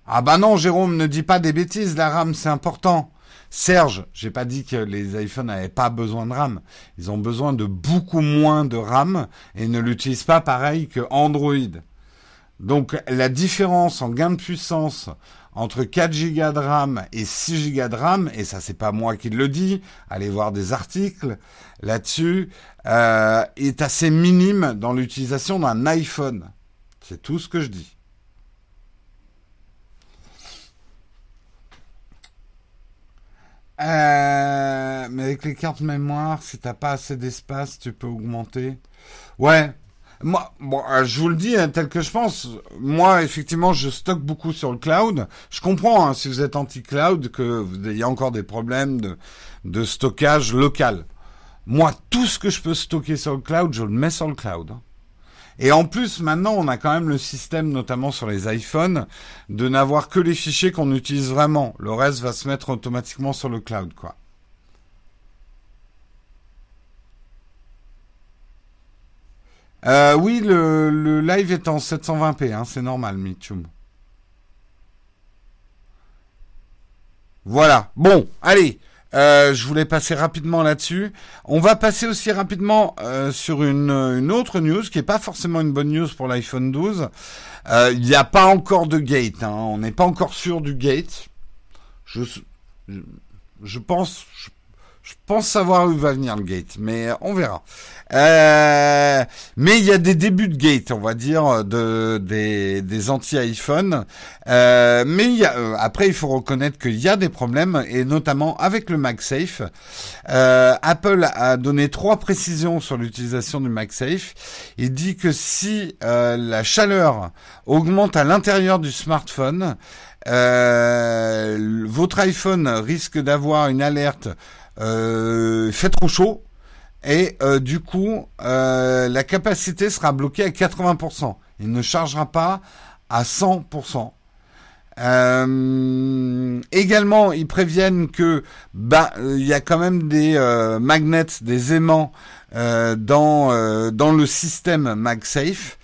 Ah bah non, Jérôme, ne dis pas des bêtises, la RAM c'est important. Serge, j'ai pas dit que les iPhones n'avaient pas besoin de RAM. Ils ont besoin de beaucoup moins de RAM et ne l'utilisent pas pareil que Android. Donc la différence en gain de puissance entre 4 Go de RAM et 6 Go de RAM, et ça c'est pas moi qui le dis, allez voir des articles là-dessus, euh, est assez minime dans l'utilisation d'un iPhone. C'est tout ce que je dis. Euh, mais avec les cartes mémoire, si t'as pas assez d'espace, tu peux augmenter. Ouais. Moi, bon, euh, je vous le dis hein, tel que je pense. Moi, effectivement, je stocke beaucoup sur le cloud. Je comprends hein, si vous êtes anti-cloud que vous ayez encore des problèmes de, de stockage local. Moi, tout ce que je peux stocker sur le cloud, je le mets sur le cloud. Et en plus, maintenant, on a quand même le système, notamment sur les iPhones, de n'avoir que les fichiers qu'on utilise vraiment. Le reste va se mettre automatiquement sur le cloud, quoi. Euh, oui, le, live est en 720p, hein, c'est normal, Mitchum. Voilà. Bon, allez. Euh, je voulais passer rapidement là-dessus. On va passer aussi rapidement euh, sur une, autre news qui est pas forcément une bonne news pour l'iPhone 12. Euh, il n'y a pas encore de gate. Hein. On n'est pas encore sûr du gate. je, pense, pense savoir où va venir le gate, mais on verra. Euh, mais il y a des débuts de gate, on va dire, de des, des anti-iPhone. Euh, mais y a, euh, après, il faut reconnaître qu'il y a des problèmes, et notamment avec le MagSafe. Euh, Apple a donné trois précisions sur l'utilisation du MagSafe. Il dit que si euh, la chaleur augmente à l'intérieur du smartphone, votre iPhone risque d'avoir une alerte euh, fait trop chaud et euh, du coup euh, la capacité sera bloquée à 80%. Il ne chargera pas à 100%. Euh, également, ils préviennent que bah il y a quand même des magnets, des aimants dans dans le système MagSafe.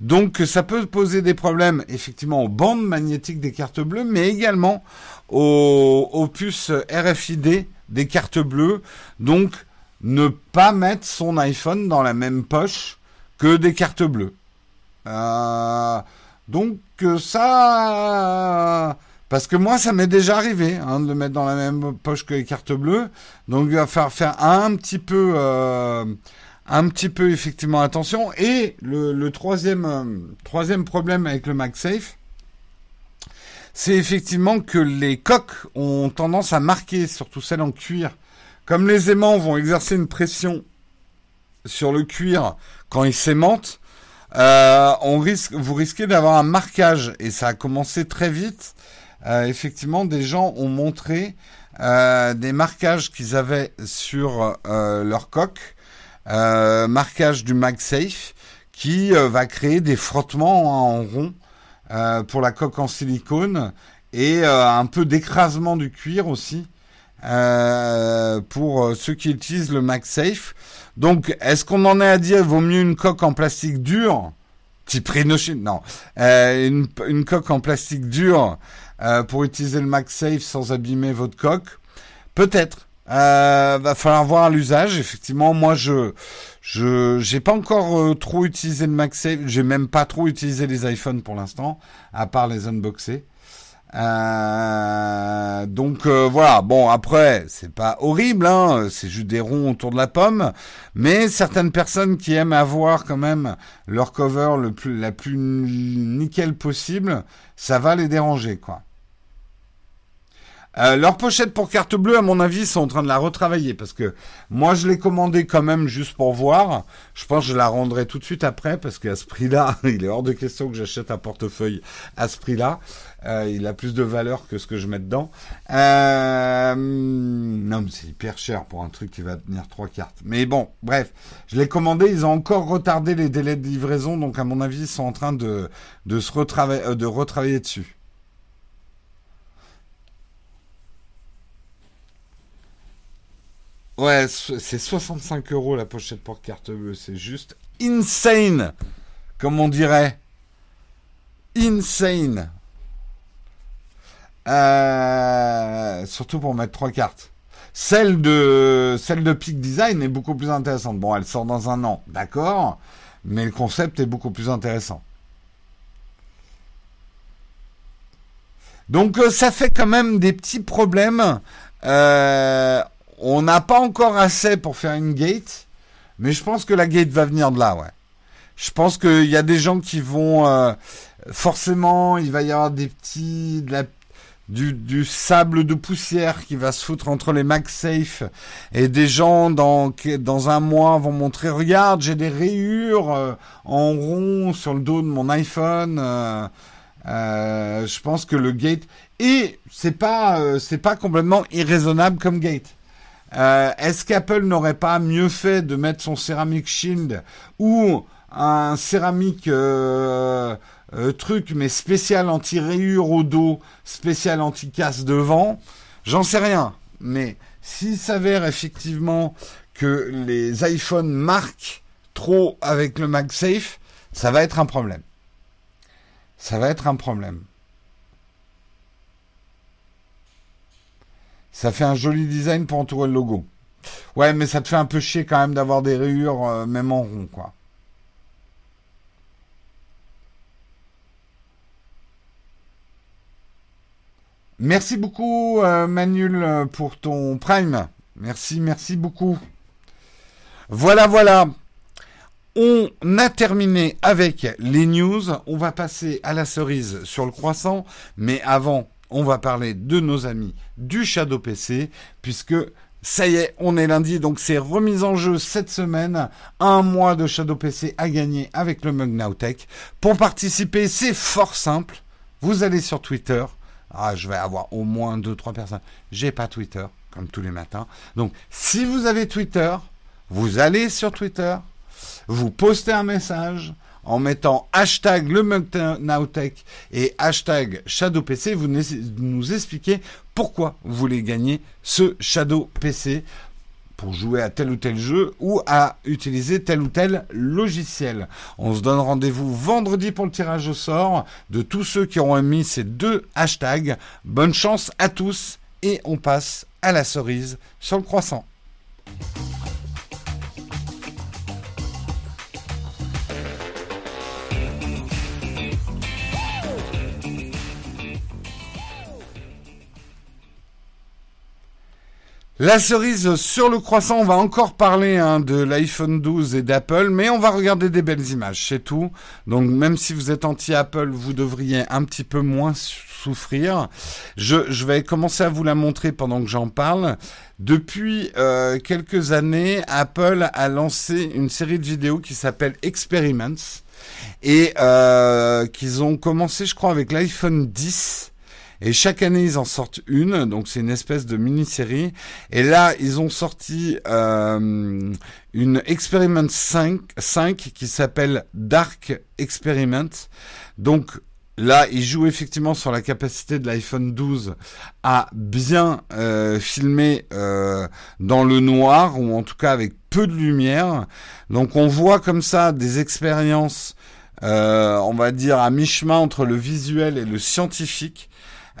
Donc ça peut poser des problèmes effectivement aux bandes magnétiques des cartes bleues, mais également aux, aux puces RFID des cartes bleues. Donc, ne pas mettre son iPhone dans la même poche que des cartes bleues. Euh, donc ça, parce que moi ça m'est déjà arrivé hein, de mettre dans la même poche que les cartes bleues. Donc il va falloir faire un petit peu, euh, un petit peu effectivement attention. Et le, troisième, euh, troisième problème avec le MagSafe, c'est effectivement que les coques ont tendance à marquer, surtout celles en cuir. Comme les aimants vont exercer une pression sur le cuir quand ils s'aimantent, euh, on risque, vous risquez d'avoir un marquage et ça a commencé très vite. Euh, effectivement, des gens ont montré euh, des marquages qu'ils avaient sur leur coque, marquage du MagSafe, qui va créer des frottements en rond euh, pour la coque en silicone et euh, un peu d'écrasement du cuir aussi euh, pour ceux qui utilisent le MagSafe. Donc, est-ce qu'on en est à dire vaut mieux une coque en plastique dur type Rhinoshield Non, une, une, coque en plastique dur pour utiliser le MagSafe sans abîmer votre coque? Peut-être. Euh, va falloir voir l'usage. Effectivement, moi, je je j'ai pas encore euh, trop utilisé le MagSafe. J'ai même pas trop utilisé les iPhones pour l'instant, à part les unboxer. Euh, donc euh, voilà. Bon après, c'est pas horrible, hein. C'est juste des ronds autour de la pomme. Mais certaines personnes qui aiment avoir quand même leur cover le plus la plus nickel possible, ça va les déranger, quoi. Euh, leur pochette pour carte bleue, à mon avis, sont en train de la retravailler parce que moi, je l'ai commandé quand même juste pour voir. Je pense que je la rendrai tout de suite après parce qu'à ce prix-là, [LAUGHS] il est hors de question que j'achète un portefeuille à ce prix-là. Euh, il a plus de valeur que ce que je mets dedans. Euh, non, mais c'est hyper cher pour un truc qui va tenir trois cartes. Mais bon, bref, je l'ai commandé. Ils ont encore retardé les délais de livraison, donc à mon avis, ils sont en train de de se retravailler, de retravailler dessus. Ouais, c'est 65 euros la pochette pour carte bleue. C'est juste insane, comme on dirait. Insane. Euh, surtout pour mettre trois cartes. Celle de celle de Peak Design est beaucoup plus intéressante. Bon, elle sort dans un an, d'accord, mais le concept est beaucoup plus intéressant. Donc euh, ça fait quand même des petits problèmes. Euh, on n'a pas encore assez pour faire une gate, mais je pense que la gate va venir de là, ouais. Je pense qu'il y a des gens qui vont euh, forcément, il va y avoir des petits, du, sable de poussière qui va se foutre entre les MagSafe et des gens dans dans un mois vont montrer regarde j'ai des rayures euh, en rond sur le dos de mon iPhone. Euh, je pense que le gate et c'est pas c'est pas complètement irraisonnable comme gate. Euh, est-ce qu'Apple n'aurait pas mieux fait de mettre son Ceramic Shield ou un céramique euh, euh, truc mais spécial anti-rayure au dos, spécial anti-casse devant? J'en sais rien. Mais s'il s'avère effectivement que les iPhones marquent trop avec le MagSafe, ça va être un problème. Ça va être un problème. Ça fait un joli design pour entourer le logo. Ouais, mais ça te fait un peu chier quand même d'avoir des rayures, euh, même en rond, quoi. Merci beaucoup, euh, Manul, pour ton prime. Merci, merci beaucoup. Voilà, voilà. On a terminé avec les news. On va passer à la cerise sur le croissant. Mais avant, on va parler de nos amis du Shadow PC, puisque ça y est, on est lundi, donc c'est remise en jeu cette semaine. Un mois de Shadow PC à gagner avec le Mug Nowtech. Pour participer, c'est fort simple. Vous allez sur Twitter. Ah, je vais avoir au moins 2-3 personnes. J'ai pas Twitter, comme tous les matins. Donc, si vous avez Twitter, vous allez sur Twitter, vous postez un message en mettant hashtag le Nowtech et hashtag ShadowPC, vous nous expliquez pourquoi vous voulez gagner ce Shadow PC pour jouer à tel ou tel jeu ou à utiliser tel ou tel logiciel. On se donne rendez-vous vendredi pour le tirage au sort de tous ceux qui auront mis ces deux hashtags. Bonne chance à tous et on passe à la cerise sur le croissant. La cerise sur le croissant, on va encore parler hein, de l'iPhone 12 et d'Apple, mais on va regarder des belles images, c'est tout. Donc même si vous êtes anti-Apple, vous devriez un petit peu moins souffrir. Je, vais commencer à vous la montrer pendant que j'en parle. Depuis euh, quelques années, Apple a lancé une série de vidéos qui s'appelle Experiments et euh, qu'ils ont commencé, je crois, avec l'iPhone 10 et chaque année, ils en sortent une. Donc, c'est une espèce de mini-série. Et là, ils ont sorti euh, une Experiment 5, 5 qui s'appelle Dark Experiment. Donc, Là, ils jouent effectivement sur la capacité de l'iPhone 12 à bien euh, filmer euh, dans le noir ou en tout cas avec peu de lumière. Donc on voit comme ça des expériences, euh, on va dire à mi-chemin entre le visuel et le scientifique.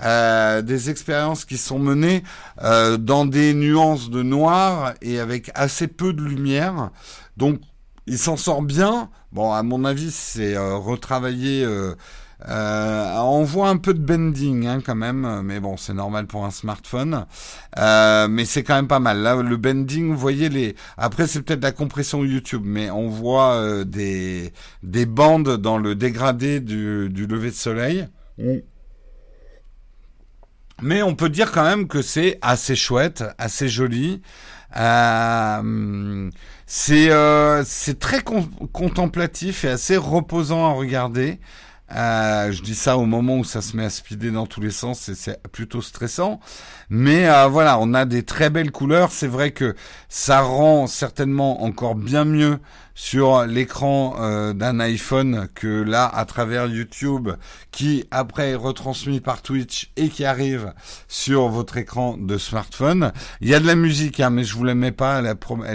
Euh, des expériences qui sont menées euh, dans des nuances de noir et avec assez peu de lumière. Donc, il s'en sort bien. Bon, à mon avis, c'est euh, retravaillé. on voit un peu de bending hein, quand même, mais bon, c'est normal pour un smartphone. mais c'est quand même pas mal. Là, le bending, vous voyez les. Après, c'est peut-être la compression YouTube, mais on voit des des bandes dans le dégradé du, du lever de soleil. Mais on peut dire quand même que c'est assez chouette, assez joli. Euh, euh, c'est très contemplatif et assez reposant à regarder. Euh, je dis ça au moment où ça se met à speeder dans tous les sens et c'est plutôt stressant. Mais euh, voilà, on a des très belles couleurs. C'est vrai que ça rend certainement encore bien mieux sur l'écran euh, d'un iPhone que là à travers YouTube qui après est retransmis par Twitch et qui arrive sur votre écran de smartphone. Il y a de la musique, hein, mais je vous la mets pas, elle,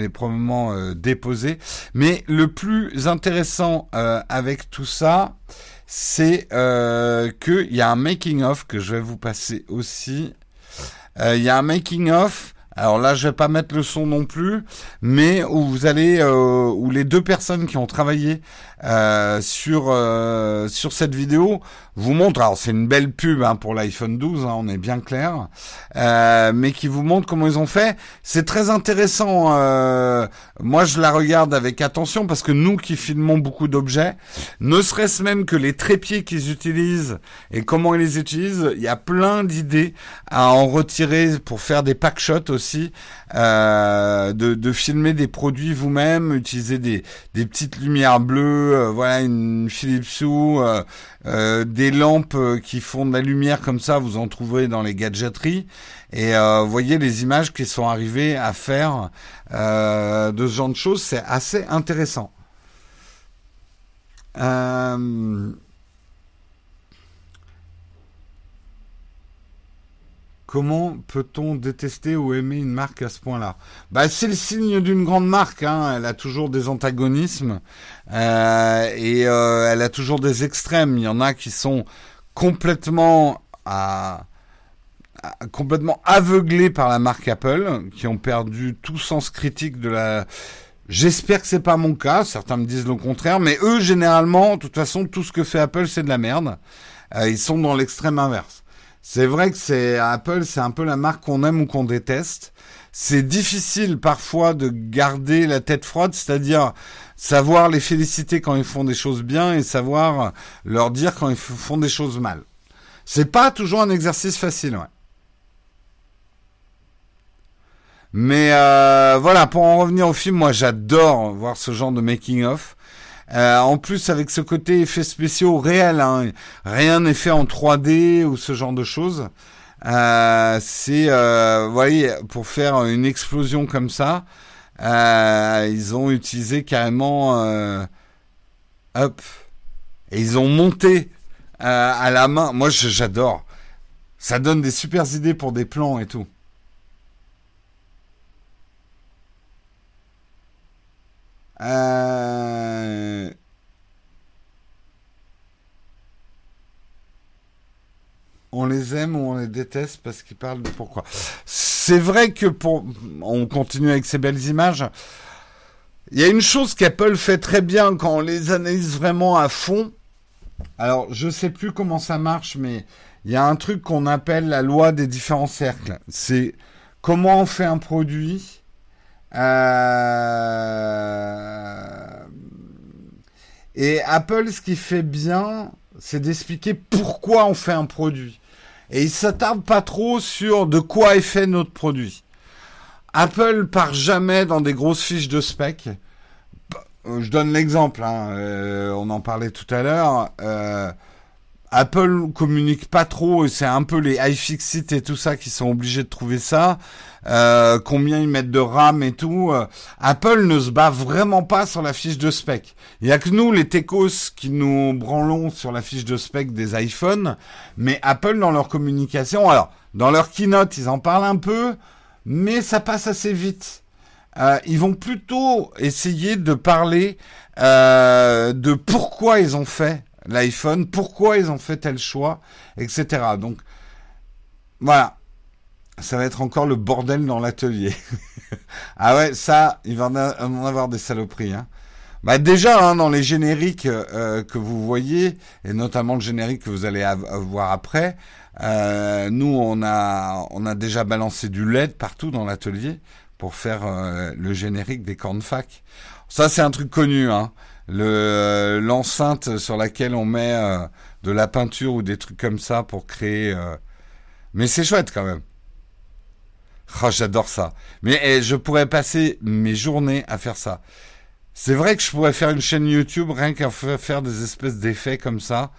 est probablement déposée. Mais le plus intéressant avec tout ça, c'est euh, qu'il y a un making-of que je vais vous passer aussi. Euh, il y a un making-of. Alors là, je vais pas mettre le son non plus, mais où vous allez, euh, où les deux personnes qui ont travaillé euh, sur euh, sur cette vidéo vous montre, alors c'est une belle pub hein, pour l'iPhone 12, hein, on est bien clair, euh, mais qui vous montre comment ils ont fait. C'est très intéressant. Euh, moi, je la regarde avec attention parce que nous qui filmons beaucoup d'objets, ne serait-ce même que les trépieds qu'ils utilisent et comment ils les utilisent, il y a plein d'idées à en retirer pour faire des pack shots aussi, euh, de, de filmer des produits vous-même, utiliser des, des petites lumières bleues, euh, voilà une Philips Hue, euh, euh, des lampes qui font de la lumière comme ça, vous en trouverez dans les gadgeteries. Et voyez les images qui sont arrivées à faire de ce genre de choses, c'est assez intéressant. Euh, Comment peut-on détester ou aimer une marque à ce point-là? Bah, c'est le signe d'une grande marque. Hein. Elle a toujours des antagonismes euh, et euh, elle a toujours des extrêmes. Il y en a qui sont complètement à, complètement aveuglés par la marque Apple, qui ont perdu tout sens critique de la. J'espère que c'est pas mon cas. Certains me disent le contraire, mais eux généralement, de toute façon, tout ce que fait Apple, c'est de la merde. Euh, ils sont dans l'extrême inverse. C'est vrai que c'est Apple, c'est un peu la marque qu'on aime ou qu'on déteste. C'est difficile parfois de garder la tête froide, c'est-à-dire savoir les féliciter quand ils font des choses bien et savoir leur dire quand ils font des choses mal. C'est pas toujours un exercice facile, ouais. Mais euh, voilà, pour en revenir au film, moi j'adore voir ce genre de making of. Euh, en plus, avec ce côté effets spéciaux réels, hein, rien n'est fait en 3D ou ce genre de choses. Euh, c'est, euh, vous voyez, pour faire une explosion comme ça, euh, ils ont utilisé carrément, euh, hop, et ils ont monté euh, à la main. Moi, j'adore. Ça donne des super idées pour des plans et tout. On les aime ou on les déteste parce qu'ils parlent de pourquoi? C'est vrai que pour, on continue avec ces belles images. Il y a une chose qu'Apple fait très bien quand on les analyse vraiment à fond. Alors, je sais plus comment ça marche, mais il y a un truc qu'on appelle la loi des différents cercles. C'est comment on fait un produit euh, et Apple, ce qui fait bien, c'est d'expliquer pourquoi on fait un produit. Et il s'attarde pas trop sur de quoi est fait notre produit. Apple part jamais dans des grosses fiches de spec. Je donne l'exemple, hein, euh, on en parlait tout à l'heure. Euh, Apple communique pas trop et c'est un peu les iFixit et tout ça qui sont obligés de trouver ça. Euh, combien ils mettent de RAM et tout. Euh, Apple ne se bat vraiment pas sur la fiche de spec. Il y a que nous, les techos, qui nous branlons sur la fiche de spec des iPhones. Mais Apple, dans leur communication, alors, dans leur keynote, ils en parlent un peu, mais ça passe assez vite. Euh, ils vont plutôt essayer de parler euh, de pourquoi ils ont fait l'iPhone, pourquoi ils ont fait tel choix, etc. Donc, voilà. Ça va être encore le bordel dans l'atelier. [LAUGHS] ah ouais, ça, il va en avoir des saloperies. Hein. Bah déjà, hein, dans les génériques euh, que vous voyez, et notamment le générique que vous allez voir après, euh, nous, on a, on a déjà balancé du LED partout dans l'atelier pour faire euh, le générique des cornfac. Ça, c'est un truc connu. Hein le l'enceinte sur laquelle on met euh, de la peinture ou des trucs comme ça pour créer. Euh... Mais c'est chouette quand même. Oh, j'adore ça. Mais eh, je pourrais passer mes journées à faire ça. C'est vrai que je pourrais faire une chaîne YouTube rien qu'à faire des espèces d'effets comme ça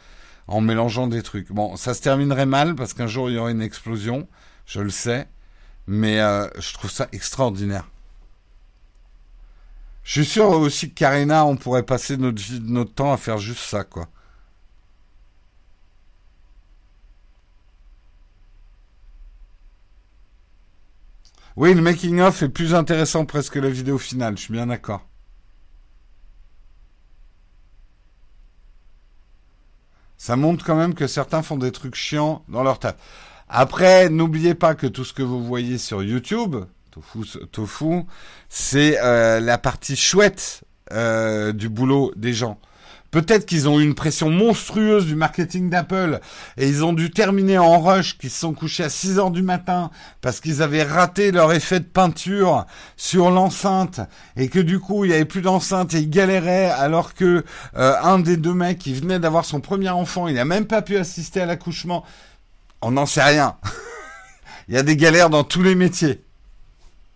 en mélangeant des trucs. Bon, ça se terminerait mal parce qu'un jour il y aurait une explosion, je le sais, mais euh, je trouve ça extraordinaire. Je suis sûr aussi que Karina, on pourrait passer notre, notre temps à faire juste ça, quoi. Oui, le making-of est plus intéressant presque que la vidéo finale, je suis bien d'accord. Ça montre quand même que certains font des trucs chiants dans leur taf. Après, n'oubliez pas que tout ce que vous voyez sur YouTube, tofu, tofu c'est euh, la partie chouette euh, du boulot des gens. Peut-être qu'ils ont eu une pression monstrueuse du marketing d'Apple et ils ont dû terminer en rush, qu'ils se sont couchés à 6 heures du matin parce qu'ils avaient raté leur effet de peinture sur l'enceinte et que du coup il y avait plus d'enceinte et ils galéraient alors que euh, un des deux mecs qui venait d'avoir son premier enfant, il n'a même pas pu assister à l'accouchement. On n'en sait rien. [LAUGHS] il y a des galères dans tous les métiers.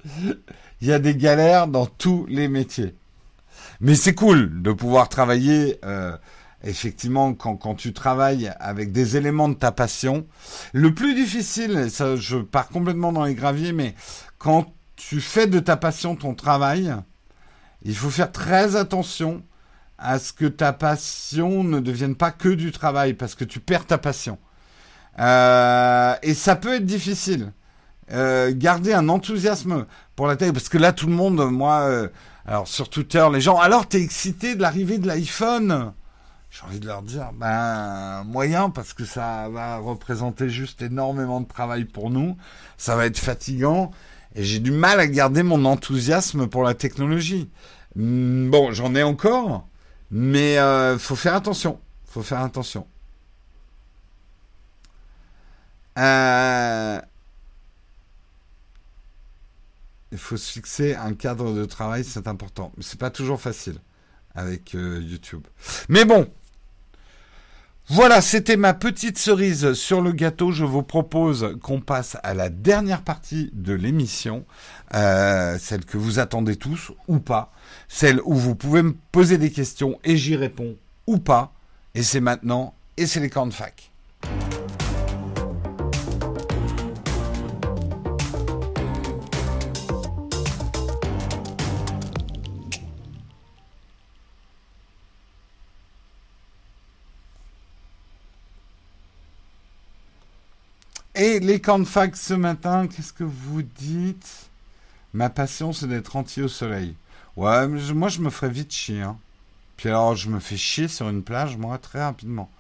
[LAUGHS] Il y a des galères dans tous les métiers. Mais c'est cool de pouvoir travailler, euh, effectivement, quand, quand tu travailles avec des éléments de ta passion. Le plus difficile, ça, je pars complètement dans les graviers, mais quand tu fais de ta passion ton travail, il faut faire très attention à ce que ta passion ne devienne pas que du travail, parce que tu perds ta passion. Euh, et ça peut être difficile. Euh, garder un enthousiasme pour la télé, parce que là, tout le monde, moi, euh, alors sur Twitter, les gens, alors t'es excité de l'arrivée de l'iPhone? J'ai envie de leur dire, ben, moyen, parce que ça va représenter juste énormément de travail pour nous, ça va être fatigant, et j'ai du mal à garder mon enthousiasme pour la technologie. Hmm, bon, j'en ai encore, mais euh, faut faire attention, faut faire attention. Euh, il faut se fixer un cadre de travail, c'est important. Mais c'est pas toujours facile avec euh, YouTube. Mais bon, voilà, c'était ma petite cerise sur le gâteau. Je vous propose qu'on passe à la dernière partie de l'émission, euh, celle que vous attendez tous ou pas, celle où vous pouvez me poser des questions et j'y réponds ou pas. Et c'est maintenant, et c'est les camps de fac. Les camps de fac ce matin, qu'est-ce que vous dites? Ma passion, c'est d'être entier au soleil. Ouais, moi, je me ferais vite chier. Hein. Puis alors, je me fais chier sur une plage, moi, très rapidement.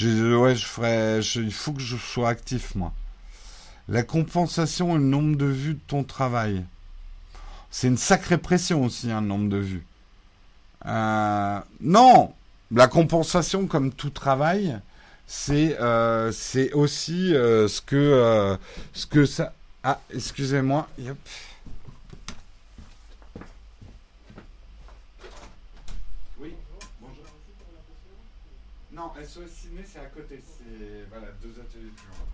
Ouais, je ferais. il faut que je sois actif, moi. La compensation et le nombre de vues de ton travail. C'est une sacrée pression aussi, un hein, nombre de vues. Euh, non La compensation, comme tout travail, c'est euh, c'est aussi euh, ce que euh, ce que ça ah excusez-moi yep. oui bonjour non SOS Ciné c'est à côté c'est voilà deux ateliers plus loin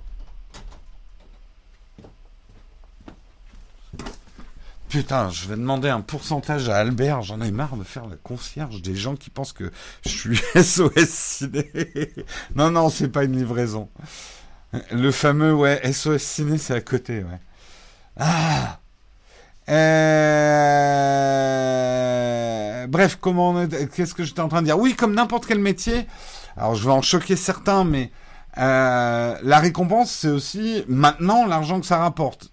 Putain, je vais demander un pourcentage à Albert. J'en ai marre de faire la concierge des gens qui pensent que je suis [LAUGHS] SOS Ciné. non, non, c'est pas une livraison. Le fameux, ouais, SOS Ciné, c'est à côté, ouais. Ah euh... Bref, comment Qu'est-ce que j'étais en train de dire? Oui, comme n'importe quel métier. Alors, je vais en choquer certains, mais euh, la récompense, c'est aussi maintenant l'argent que ça rapporte.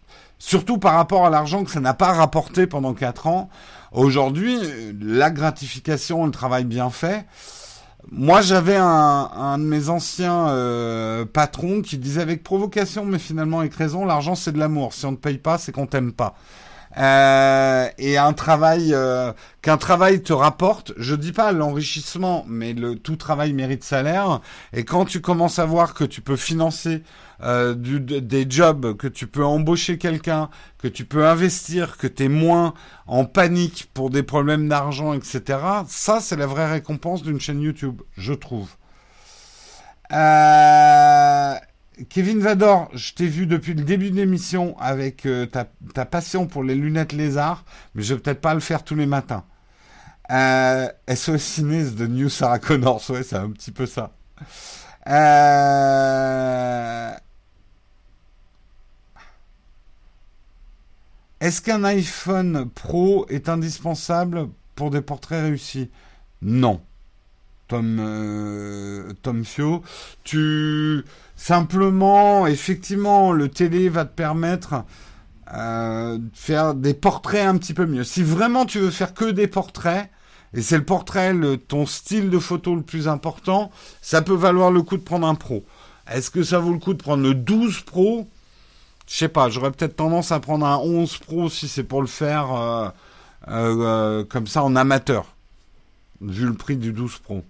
Surtout par rapport à l'argent que ça n'a pas rapporté pendant 4 ans. Aujourd'hui, la gratification, le travail bien fait. Moi, j'avais un, de mes anciens euh, patrons qui disait avec provocation, mais finalement avec raison, l'argent c'est de l'amour. Si on ne paye pas, c'est qu'on t'aime pas. Euh, et un travail euh, qu'un travail te rapporte, je dis pas l'enrichissement, mais le tout travail mérite salaire. Et quand tu commences à voir que tu peux financer euh, du, des jobs, que tu peux embaucher quelqu'un, que tu peux investir, que tu es moins en panique pour des problèmes d'argent, etc. Ça, c'est la vraie récompense d'une chaîne YouTube, je trouve. Euh, Kevin Vador, je t'ai vu depuis le début de l'émission avec euh, ta, ta, passion pour les lunettes lézard, mais je vais peut-être pas le faire tous les matins. Euh, SOS de New Sarah ouais, c'est un petit peu ça. Est-ce qu'un iPhone Pro est indispensable pour des portraits réussis? Non. Tom, euh, Tom Fio, tu simplement, effectivement, le télé va te permettre euh, de faire des portraits un petit peu mieux. Si vraiment tu veux faire que des portraits, et c'est le portrait, ton style de photo le plus important, ça peut valoir le coup de prendre un pro. Est-ce que ça vaut le coup de prendre le 12 Pro? Je sais pas, j'aurais peut-être tendance à prendre un 11 Pro si c'est pour le faire euh, euh, euh, comme ça en amateur, vu le prix du 12 Pro.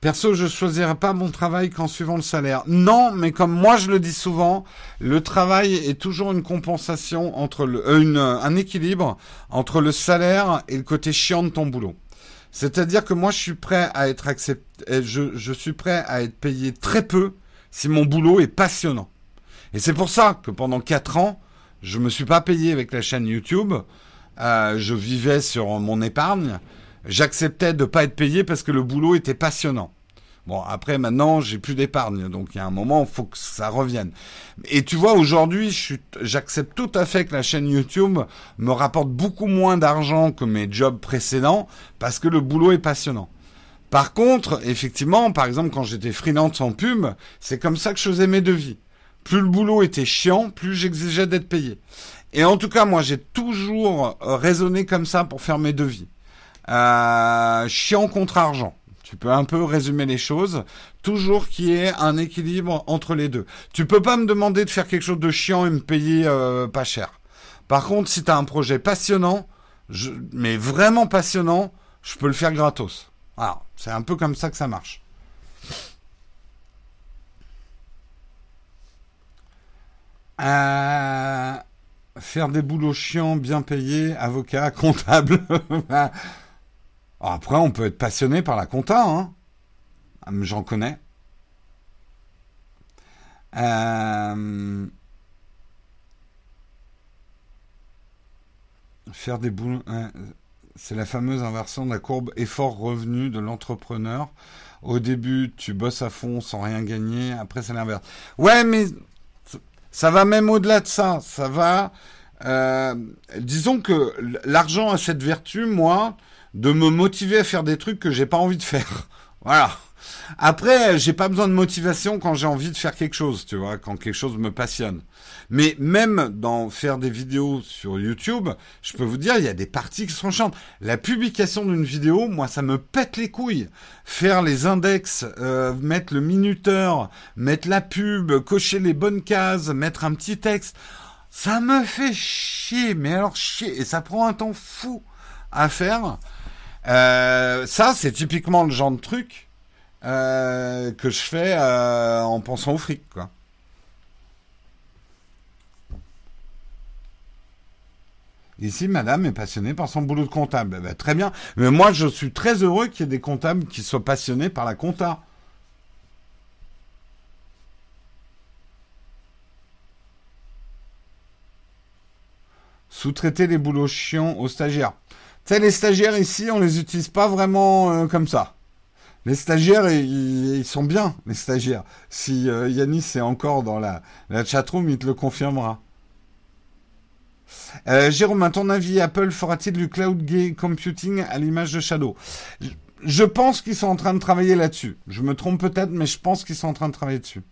Perso, je choisirais pas mon travail qu'en suivant le salaire. Non, mais comme moi je le dis souvent, le travail est toujours une compensation entre un équilibre entre le salaire et le côté chiant de ton boulot. C'est-à-dire que moi, je suis prêt à être accepté, je, je suis prêt à être payé très peu si mon boulot est passionnant. Et c'est pour ça que pendant quatre ans, je me suis pas payé avec la chaîne YouTube. Euh, je vivais sur mon épargne. J'acceptais de pas être payé parce que le boulot était passionnant. Bon, après, maintenant, j'ai plus d'épargne, donc il y a un moment, il faut que ça revienne. Et tu vois, aujourd'hui, j'accepte tout à fait que la chaîne YouTube me rapporte beaucoup moins d'argent que mes jobs précédents, parce que le boulot est passionnant. Par contre, effectivement, par exemple, quand j'étais freelance en pub, c'est comme ça que je faisais mes devis. Plus le boulot était chiant, plus j'exigeais d'être payé. Et en tout cas, moi, j'ai toujours raisonné comme ça pour faire mes devis. Euh, chiant contre argent. Tu peux un peu résumer les choses. Toujours qu'il y ait un équilibre entre les deux. Tu peux pas me demander de faire quelque chose de chiant et me payer euh, pas cher. Par contre, si tu as un projet passionnant, mais vraiment passionnant, je peux le faire gratos. Voilà, c'est un peu comme ça que ça marche. Euh, faire des boulots chiants, bien payés, avocat, comptable. [LAUGHS] Après, on peut être passionné par la compta, hein. J'en connais. Euh, faire des boulots. C'est la fameuse inversion de la courbe effort-revenu de l'entrepreneur. Au début, tu bosses à fond sans rien gagner. Après, c'est l'inverse. Ouais, mais ça va même au-delà de ça. Ça va. Euh, disons que l'argent a cette vertu, moi, de me motiver à faire des trucs que j'ai pas envie de faire. [LAUGHS] Voilà. Après, j'ai pas besoin de motivation quand j'ai envie de faire quelque chose, tu vois, quand quelque chose me passionne. Mais même dans faire des vidéos sur YouTube, je peux vous dire, il y a des parties qui sont chiantes. La publication d'une vidéo, moi, ça me pète les couilles. Faire les index, euh, mettre le minuteur, mettre la pub, cocher les bonnes cases, mettre un petit texte, ça me fait chier, mais alors chier, et ça prend un temps fou à faire. Euh, ça, c'est typiquement le genre de truc euh, que je fais euh, en pensant au fric. Ici, madame est passionnée par son boulot de comptable. Eh ben, très bien. Mais moi, je suis très heureux qu'il y ait des comptables qui soient passionnés par la compta. Sous-traiter les boulots chiants aux stagiaires. Sais, les stagiaires ici, on les utilise pas vraiment euh, comme ça. Les stagiaires, ils, sont bien, les stagiaires. Si euh, Yanis est encore dans la, la chatroom, il te le confirmera. Euh, Jérôme, à ton avis, Apple fera-t-il du cloud computing à l'image de Shadow? Je pense qu'ils sont en train de travailler là-dessus. Je me trompe peut-être, mais je pense qu'ils sont en train de travailler dessus.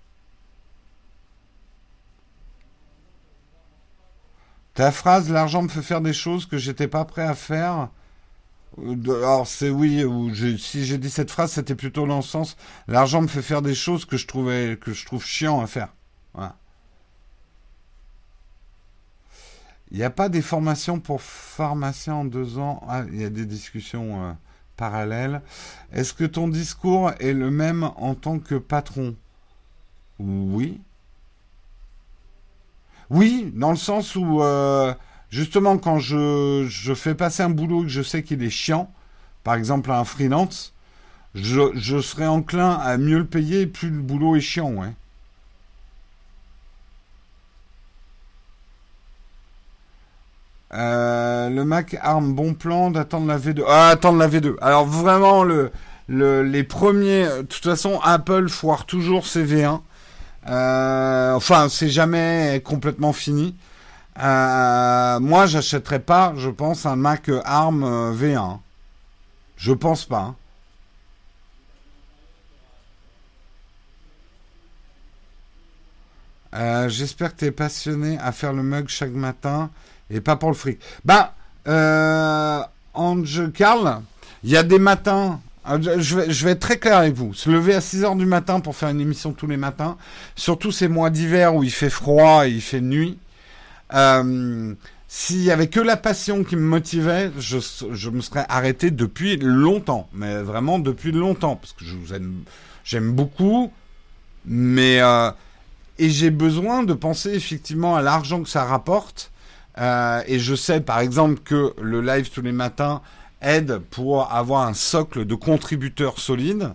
Ta phrase, l'argent me fait faire des choses que j'étais pas prêt à faire. Alors c'est oui, ou si j'ai dit cette phrase, c'était plutôt dans le sens l'argent me fait faire des choses que je trouvais que je trouve chiant à faire. Voilà. Il n'y a pas des formations pour pharmaciens en deux ans? Ah, il y a des discussions euh, parallèles. Est-ce que ton discours est le même en tant que patron? Oui. Oui, dans le sens où, euh, justement, quand je, fais passer un boulot que je sais qu'il est chiant, par exemple un freelance, je, je serais enclin à mieux le payer plus le boulot est chiant, ouais. Euh, le Mac ARM, bon plan d'attendre la V2. Ah, attendre la V2. Alors vraiment, le, le, les premiers... De toute façon, Apple foire toujours ses V1. Euh, enfin, c'est jamais complètement fini. Euh, moi, j'achèterais pas, je pense, un Mac ARM euh, V1. Je pense pas. Hein. Euh, J'espère que tu es passionné à faire le mug chaque matin et pas pour le fric. Bah, Ange Carl, il y a des matins, je vais, je vais être très clair avec vous, se lever à 6 heures du matin pour faire une émission tous les matins, surtout ces mois d'hiver où il fait froid et il fait nuit. Euh, s'il y avait que la passion qui me motivait, je, je me serais arrêté depuis longtemps, mais vraiment depuis longtemps, parce que je vous aime, j'aime beaucoup, mais euh, et j'ai besoin de penser effectivement à l'argent que ça rapporte euh, et je sais par exemple que le live tous les matins aide pour avoir un socle de contributeurs solides.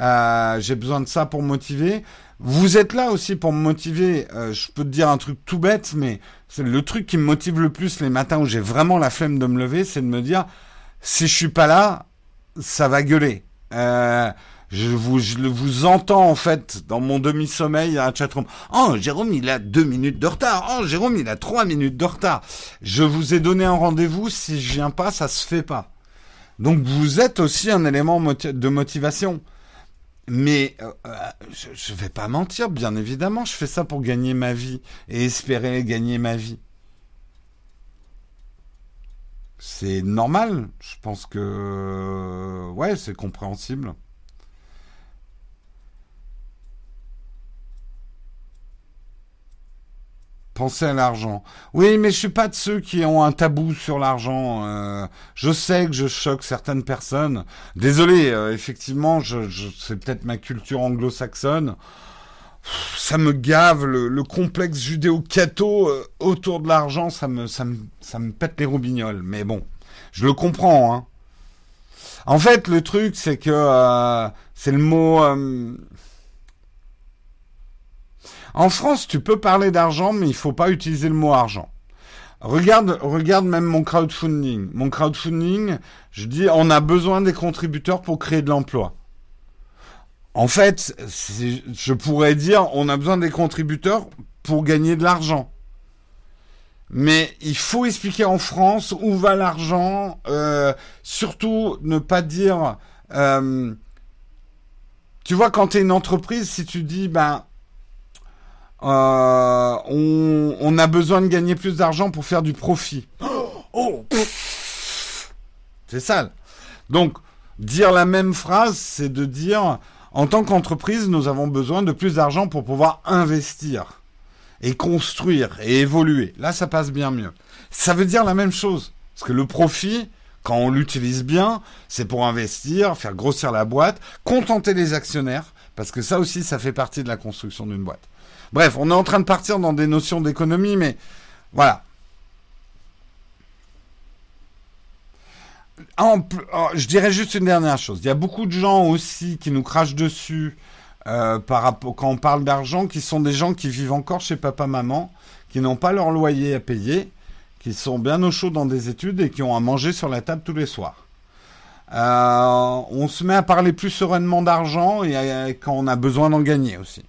Euh, J'ai besoin de ça pour motiver. Vous êtes là aussi pour me motiver. Euh, je peux te dire un truc tout bête, mais c'est le truc qui me motive le plus les matins où j'ai vraiment la flemme de me lever, c'est de me dire si je suis pas là, ça va gueuler. Euh, je vous, je vous entends en fait dans mon demi-sommeil à un chatroom. Oh, Jérôme, il a deux minutes de retard. Oh, Jérôme, il a trois minutes de retard. Je vous ai donné un rendez-vous. Si je viens pas, ça se fait pas. Donc vous êtes aussi un élément de motivation. Mais euh, euh, je, ne vais pas mentir, bien évidemment, je fais ça pour gagner ma vie et espérer gagner ma vie. C'est normal. Je pense que ouais, c'est compréhensible. Penser à l'argent. Oui, mais je suis pas de ceux qui ont un tabou sur l'argent. Euh, je sais que je choque certaines personnes. Désolé, euh, effectivement, je, c'est peut-être ma culture anglo-saxonne. Ça me gave le, complexe judéo-catho euh, autour de l'argent, ça me pète les roubignoles. Mais bon, je le comprends. Hein. En fait, le truc, c'est que c'est le mot. En France, tu peux parler d'argent, mais il faut pas utiliser le mot argent. Regarde, regarde même mon crowdfunding. Mon crowdfunding, je dis, on a besoin des contributeurs pour créer de l'emploi. En fait, je pourrais dire, on a besoin des contributeurs pour gagner de l'argent. Mais il faut expliquer en France où va l'argent. Euh, surtout, ne pas dire. Euh, tu vois, quand tu es une entreprise, si tu dis, ben, euh, on, a besoin de gagner plus d'argent pour faire du profit. [GASPS] Oh, C'est sale. Donc, dire la même phrase, c'est de dire, en tant qu'entreprise, nous avons besoin de plus d'argent pour pouvoir investir et construire et évoluer. Là, ça passe bien mieux. Ça veut dire la même chose. Parce que le profit, quand on l'utilise bien, c'est pour investir, faire grossir la boîte, contenter les actionnaires, parce que ça aussi, ça fait partie de la construction d'une boîte. Bref, on est en train de partir dans des notions d'économie, mais voilà. Oh, je dirais juste une dernière chose. Il y a beaucoup de gens aussi qui nous crachent dessus euh, quand on parle d'argent, qui sont des gens qui vivent encore chez papa-maman, qui n'ont pas leur loyer à payer, qui sont bien au chaud dans des études et qui ont à manger sur la table tous les soirs. Euh, on se met à parler plus sereinement d'argent et quand on a besoin d'en gagner aussi.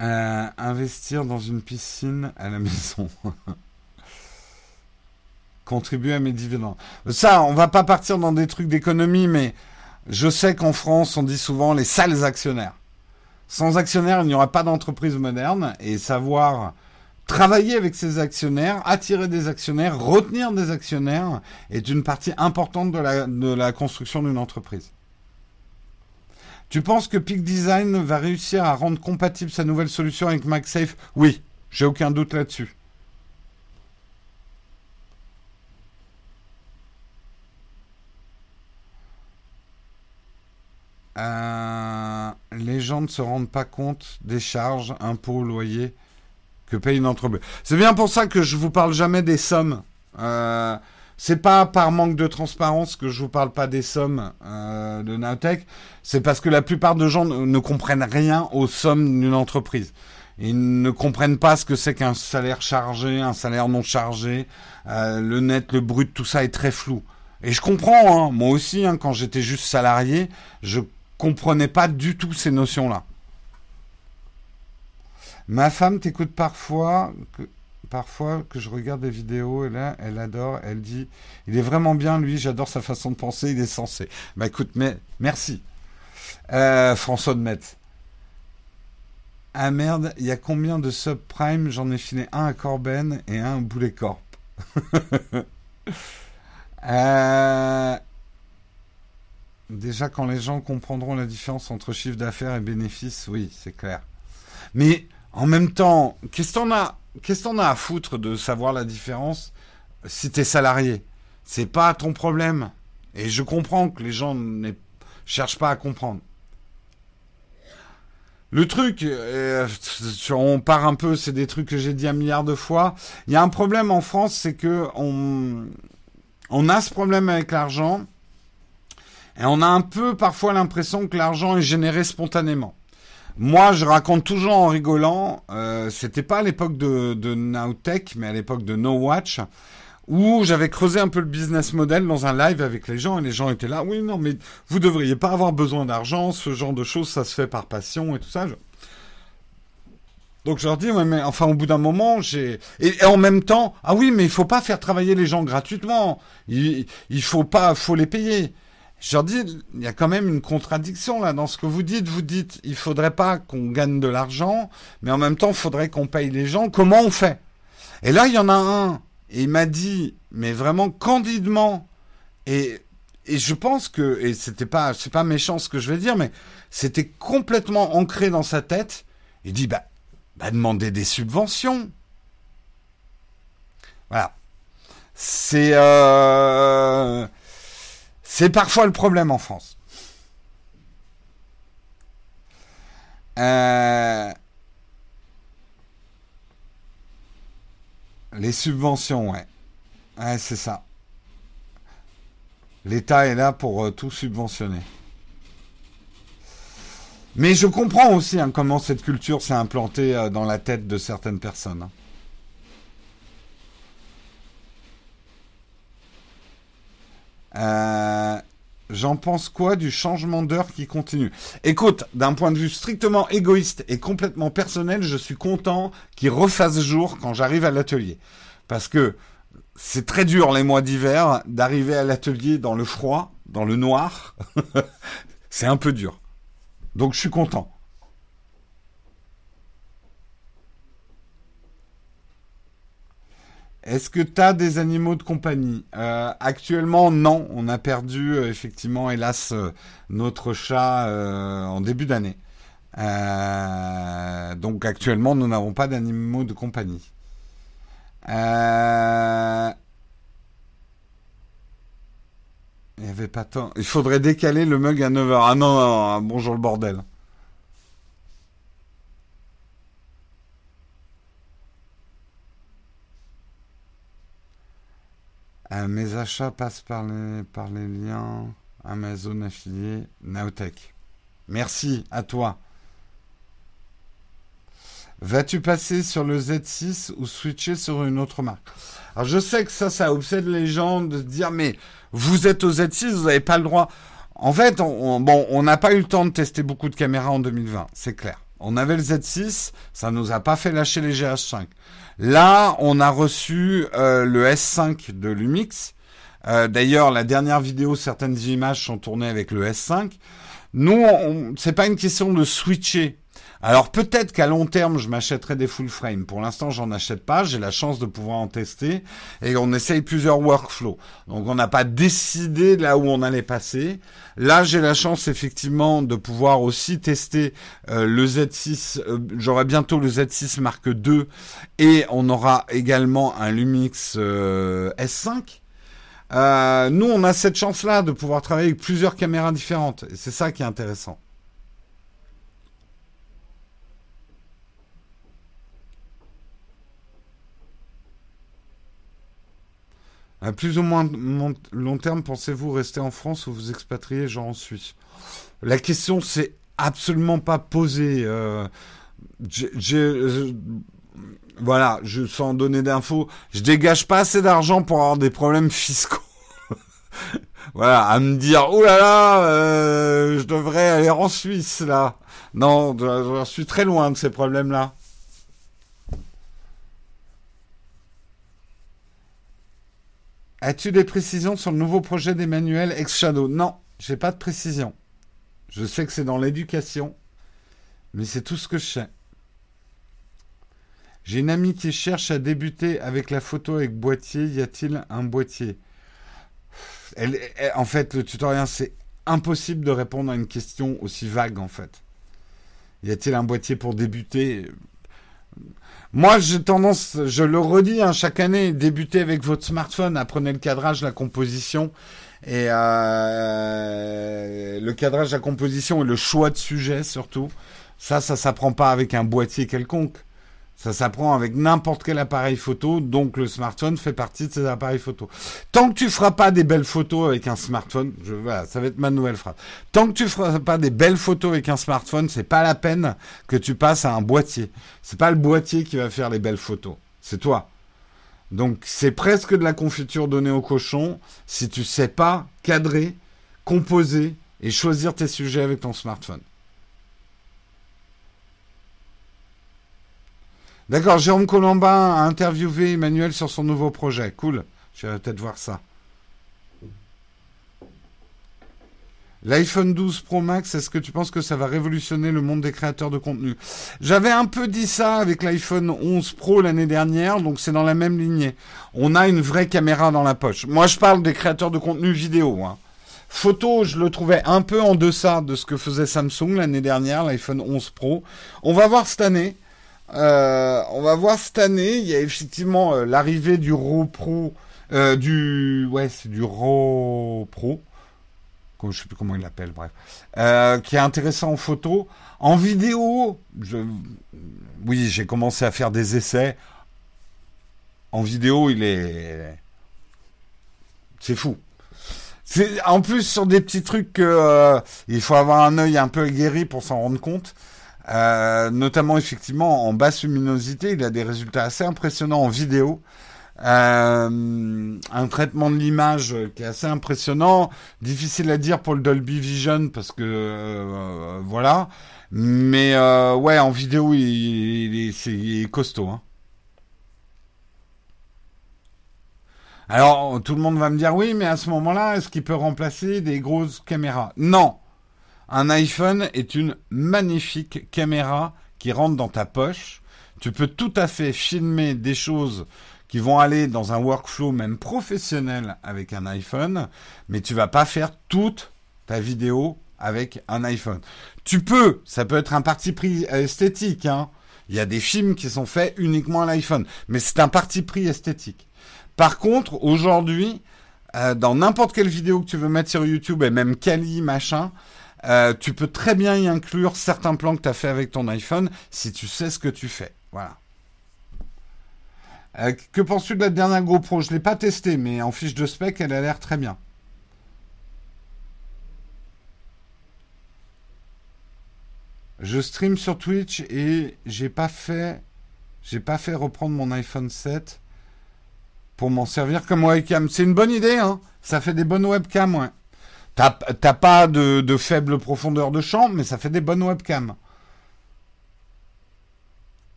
Euh, investir dans une piscine à la [LAUGHS] maison. Contribuer à mes dividendes. Ça, on va pas partir dans des trucs d'économie, mais je sais qu'en France, on dit souvent les sales actionnaires. Sans actionnaires, il n'y aura pas d'entreprise moderne et savoir travailler avec ses actionnaires, attirer des actionnaires, retenir des actionnaires est une partie importante de la, de la construction d'une entreprise. Tu penses que Peak Design va réussir à rendre compatible sa nouvelle solution avec MagSafe? Oui, j'ai aucun doute là-dessus. Euh, les gens ne se rendent pas compte des charges, impôts, loyers que paye une entreprise. C'est bien pour ça que je vous parle jamais des sommes. Euh, c'est pas par manque de transparence que je vous parle pas des sommes euh, de Nowtech. C'est parce que la plupart de gens ne, comprennent rien aux sommes d'une entreprise. Ils ne comprennent pas ce que c'est qu'un salaire chargé, un salaire non chargé, euh, le net, le brut, tout ça est très flou. Et je comprends, hein, moi aussi, hein, quand j'étais juste salarié, je comprenais pas du tout ces notions-là. Ma femme t'écoute parfois. Parfois que je regarde des vidéos et là, elle adore, elle dit, il est vraiment bien lui, j'adore sa façon de penser, il est sensé. Bah écoute, mais merci. Euh, François de Metz. Ah merde, il y a combien de subprimes? J'en ai filé un à Corben et un à Boulet Corp. [LAUGHS] Euh, déjà, quand les gens comprendront la différence entre chiffre d'affaires et bénéfice, oui, c'est clair. Mais en même temps, qu'est-ce qu'on a qu'est-ce qu'on a à foutre de savoir la différence si t'es salarié? C'est pas ton problème. Et je comprends que les gens ne cherchent pas à comprendre. Le truc, euh, on part un peu, c'est des trucs que j'ai dit un milliard de fois. Il y a un problème en France, c'est que on, on a ce problème avec l'argent et on a un peu parfois l'impression que l'argent est généré spontanément. Moi, je raconte toujours en rigolant. Euh, C'était pas à l'époque de, de Nowtech, mais à l'époque de No Watch, où j'avais creusé un peu le business model dans un live avec les gens, et les gens étaient là. Oui, non, mais vous devriez pas avoir besoin d'argent. Ce genre de choses, ça se fait par passion et tout ça. Donc je leur dis, ouais, mais enfin au bout d'un moment, j'ai et, en même temps, ah oui, mais il faut pas faire travailler les gens gratuitement. Il, il faut pas, faut les payer. Je leur dis, il y a quand même une contradiction là dans ce que vous dites. Vous dites, il faudrait pas qu'on gagne de l'argent, mais en même temps, il faudrait qu'on paye les gens. Comment on fait? Et là, il y en a un, et il m'a dit, mais vraiment candidement, et et je pense que, et c'était pas, c'est pas méchant ce que je vais dire, mais c'était complètement ancré dans sa tête. Il dit, bah, bah demander des subventions. Voilà. C'est, euh, c'est parfois le problème en France. Euh, les subventions, ouais. C'est ça. L'État est là pour euh, tout subventionner. Mais je comprends aussi hein, comment cette culture s'est implantée euh, dans la tête de certaines personnes. Hein. Euh, j'en pense quoi du changement d'heure qui continue? Écoute, d'un point de vue strictement égoïste et complètement personnel, je suis content qu'il refasse jour quand j'arrive à l'atelier. Parce que c'est très dur les mois d'hiver d'arriver à l'atelier dans le froid, dans le noir. [LAUGHS] c'est un peu dur. Donc je suis content. Est-ce que tu as des animaux de compagnie? Euh, Actuellement, non. On a perdu, euh, effectivement, hélas, euh, notre chat en début d'année. donc actuellement, nous n'avons pas d'animaux de compagnie. Il y avait pas tant. Il faudrait décaler le mug à 9h. Ah non, non, bonjour le bordel. Euh, mes achats passent par les, liens Amazon affiliés Naotech. Merci à toi. Vas-tu passer sur le Z6 ou switcher sur une autre marque? Alors je sais que ça, ça obsède les gens de se dire mais vous êtes au Z6, vous n'avez pas le droit. En fait, on, bon, on n'a pas eu le temps de tester beaucoup de caméras en 2020, c'est clair. On avait le Z6, ça nous a pas fait lâcher les GH5. Là, on a reçu euh, le S5 de Lumix. Euh, d'ailleurs, la dernière vidéo, certaines images sont tournées avec le S5. Nous, c'est pas une question de switcher alors peut-être qu'à long terme, je m'achèterai des full frame. Pour l'instant, j'en achète pas. J'ai la chance de pouvoir en tester et on essaye plusieurs workflows. Donc on n'a pas décidé là où on allait passer. Là, j'ai la chance effectivement de pouvoir aussi tester euh, le Z6. Euh, j'aurai bientôt le Z6 Mark II et on aura également un Lumix euh, S5. nous, on a cette chance-là de pouvoir travailler avec plusieurs caméras différentes. Et c'est ça qui est intéressant. À plus ou moins long terme, pensez-vous rester en France ou vous expatrier, genre en Suisse? La question c'est absolument pas posée. Euh, voilà, je sans donner d'infos, je dégage pas assez d'argent pour avoir des problèmes fiscaux. [LAUGHS] voilà, à me dire, oh là là, euh, je devrais aller en Suisse là. Non, je suis très loin de ces problèmes-là. As-tu des précisions sur le nouveau projet d'Emmanuel Ex Shadow Non, j'ai pas de précision. Je sais que c'est dans l'éducation, mais c'est tout ce que je sais. J'ai une amie qui cherche à débuter avec la photo avec boîtier. Y a-t-il un boîtier En fait, le tutoriel, c'est impossible de répondre à une question aussi vague, en fait. Y a-t-il un boîtier pour débuter? Moi, j'ai tendance, je le redis hein, chaque année, débutez avec votre smartphone, apprenez le cadrage, la composition et euh, le cadrage, la composition et le choix de sujet surtout. Ça, ça s'apprend pas avec un boîtier quelconque. Ça s'apprend avec n'importe quel appareil photo, donc le smartphone fait partie de ces appareils photo. Tant que tu feras pas des belles photos avec un smartphone, je, voilà, ça va être ma nouvelle phrase. Tant que tu feras pas des belles photos avec un smartphone, c'est pas la peine que tu passes à un boîtier. C'est pas le boîtier qui va faire les belles photos, c'est toi. Donc c'est presque de la confiture donnée au cochon si tu sais pas cadrer, composer et choisir tes sujets avec ton smartphone. D'accord, Jérôme Colombin a interviewé Emmanuel sur son nouveau projet. Cool. Je vais peut-être voir ça. L'iPhone 12 Pro Max, est-ce que tu penses que ça va révolutionner le monde des créateurs de contenu? J'avais un peu dit ça avec l'iPhone 11 Pro l'année dernière, donc c'est dans la même lignée. On a une vraie caméra dans la poche. Moi, je parle des créateurs de contenu vidéo. Hein. Photo, je le trouvais un peu en deçà de ce que faisait Samsung l'année dernière, l'iPhone 11 Pro. On va voir cette année. Euh, on va voir cette année. Il y a effectivement euh, l'arrivée du RAW euh, du ouais, c'est du RAW. Je sais plus comment il l'appelle, bref, qui est intéressant en photo. En vidéo, je, oui, j'ai commencé à faire des essais. En vidéo, il est, c'est fou. C'est en plus sur des petits trucs il faut avoir un œil un peu aguerri pour s'en rendre compte. Euh, notamment effectivement en basse luminosité, il a des résultats assez impressionnants en vidéo. Euh, un traitement de l'image qui est assez impressionnant, difficile à dire pour le Dolby Vision parce que voilà, mais ouais en vidéo il, il, il est costaud. Hein. Alors, tout le monde va me dire oui, mais à ce moment-là, est-ce qu'il peut remplacer des grosses caméras? Non. Un iPhone est une magnifique caméra qui rentre dans ta poche. Tu peux tout à fait filmer des choses qui vont aller dans un workflow même professionnel avec un iPhone, mais tu vas pas faire toute ta vidéo avec un iPhone. Tu peux, ça peut être un parti pris esthétique. Hein. Il y a des films qui sont faits uniquement à l'iPhone, mais c'est un parti pris esthétique. Par contre, aujourd'hui, euh, dans n'importe quelle vidéo que tu veux mettre sur YouTube, et même Kali, machin, euh, tu peux très bien y inclure certains plans que tu as fait avec ton iPhone si tu sais ce que tu fais. Voilà. Euh, que penses-tu de la dernière GoPro? Je ne l'ai pas testée, mais en fiche de spec, elle a l'air très bien. Je stream sur Twitch et j'ai pas fait j'ai pas fait reprendre mon iPhone 7 pour m'en servir comme webcam. C'est une bonne idée, hein Ça fait des bonnes webcams, ouais. T'as pas de, faible profondeur de champ, mais ça fait des bonnes webcams.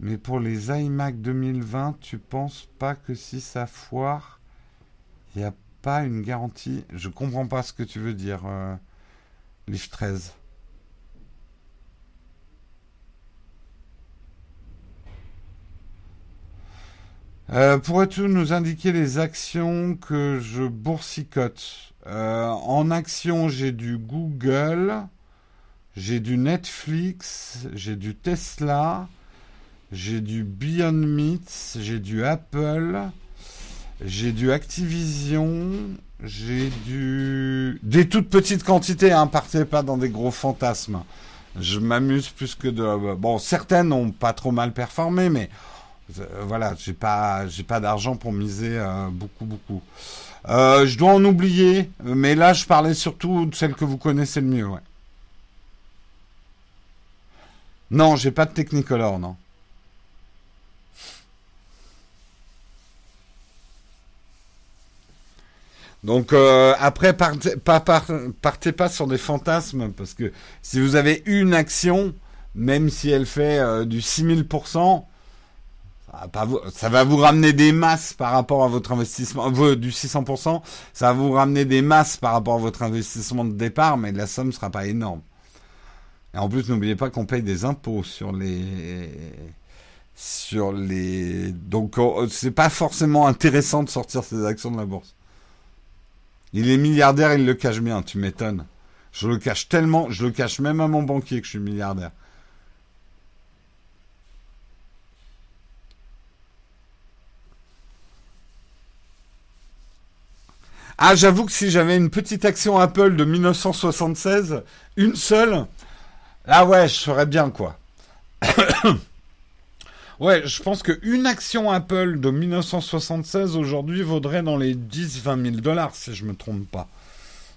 Mais pour les iMac 2020, tu penses pas que si ça foire, il n'y a pas une garantie? Je comprends pas ce que tu veux dire, euh, 13. Euh, Pourrais-tu nous indiquer les actions que je boursicote? Euh, En action, j'ai du Google, j'ai du Netflix, j'ai du Tesla, j'ai du Beyond Meat, j'ai du Apple, j'ai du Activision, j'ai du... Des toutes petites quantités, hein, partez pas dans des gros fantasmes. Je m'amuse plus que de... Bon, certaines n'ont pas trop mal performé, mais voilà, j'ai pas, pas d'argent pour miser euh, beaucoup, beaucoup. Euh, je dois en oublier, mais là, je parlais surtout de celles que vous connaissez le mieux. Non, j'ai pas de Technicolor, non. Donc après, partez pas, partez pas sur des fantasmes, parce que si vous avez une action, même si elle fait du 6000%, ça va vous ramener des masses par rapport à votre investissement, du 600%, ça va vous ramener des masses par rapport à votre investissement de départ, mais la somme sera pas énorme. Et en plus, n'oubliez pas qu'on paye des impôts sur les, sur les, donc oh, c'est pas forcément intéressant de sortir ces actions de la bourse. Il est milliardaire, il le cache bien, tu m'étonnes. Je le cache tellement, je le cache même à mon banquier que je suis milliardaire. Ah, j'avoue que si j'avais une petite action Apple de 1976, une seule, ah ouais, je ferais bien quoi. [COUGHS] ouais, je pense qu'une action Apple de 1976 aujourd'hui vaudrait dans les 10-20 000 dollars, si je me trompe pas.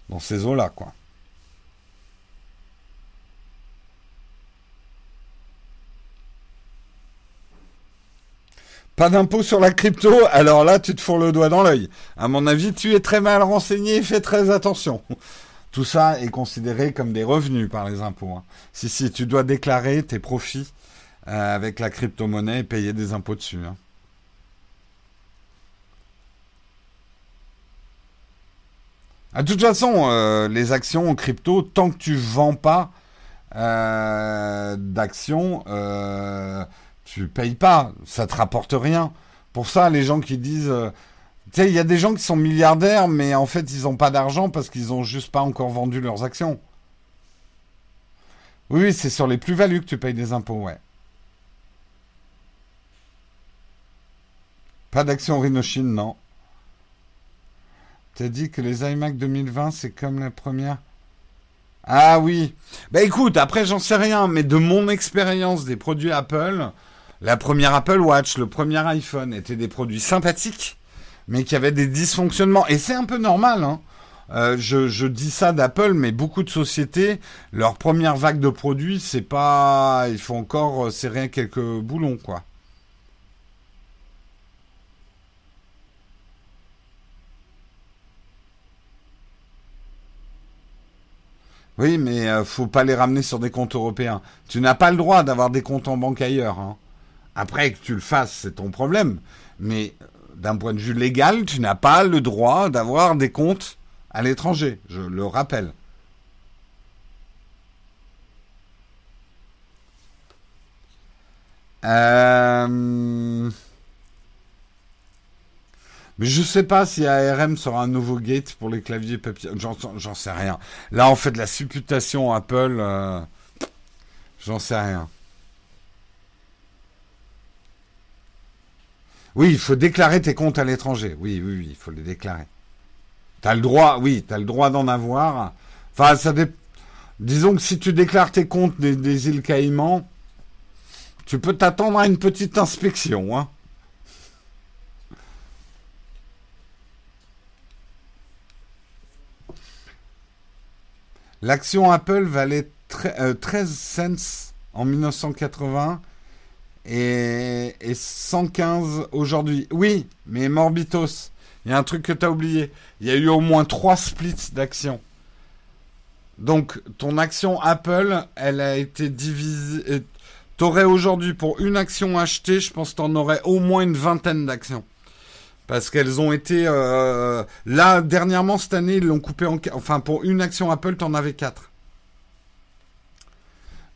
Dans ces eaux-là, quoi. Pas d'impôt sur la crypto, alors là, tu te fourres le doigt dans l'œil. À mon avis, tu es très mal renseigné, fais très attention. Tout ça est considéré comme des revenus par les impôts. Hein. Si, si, tu dois déclarer tes profits euh, avec la crypto-monnaie et payer des impôts dessus. Hein. De toute façon, euh, les actions en crypto, tant que tu vends pas euh, d'actions, tu payes pas, ça te rapporte rien. Pour ça, les gens qui disent, euh, Tu sais, il y a des gens qui sont milliardaires, mais en fait, ils n'ont pas d'argent parce qu'ils n'ont juste pas encore vendu leurs actions. Oui, c'est sur les plus-values que tu payes des impôts, ouais. Pas d'action Rhinochine, non. T'as dit que les iMac 2020, c'est comme la première? Ah oui. Bah écoute, après j'en sais rien, mais de mon expérience des produits Apple, la première Apple Watch, le premier iPhone étaient des produits sympathiques, mais qui avaient des dysfonctionnements. Et c'est un peu normal, hein. Euh, je, dis ça d'Apple, mais beaucoup de sociétés, leur première vague de produits, c'est pas, il faut encore serrer quelques boulons, quoi. Oui, mais euh, faut pas les ramener sur des comptes européens. Tu n'as pas le droit d'avoir des comptes en banque ailleurs. Hein. Après que tu le fasses, c'est ton problème. Mais euh, d'un point de vue légal, tu n'as pas le droit d'avoir des comptes à l'étranger. Je le rappelle. Euh... Mais je sais pas si ARM sera un nouveau gate pour les claviers papier. J'en sais rien. Là, on fait la supputation Apple. Euh, j'en sais rien. Oui, il faut déclarer tes comptes à l'étranger. Oui, oui, oui, il faut les déclarer. T'as le droit, oui, t'as le droit d'en avoir. Enfin, ça dépend. Disons que si tu déclares tes comptes des, des îles Caïmans, tu peux t'attendre à une petite inspection, hein. L'action Apple valait 13 euh, cents en 1980 et, 115 aujourd'hui. Oui, mais Morbitos, il y a un truc que tu as oublié. Il y a eu au moins 3 splits d'actions. Donc, ton action Apple, elle a été divisée. Euh, t'aurais aujourd'hui, pour une action achetée, je pense que t'en aurais au moins une vingtaine d'actions. Parce qu'elles ont été... Euh, là, dernièrement, cette année, ils l'ont coupé en... Enfin, pour une action Apple, t'en avais quatre.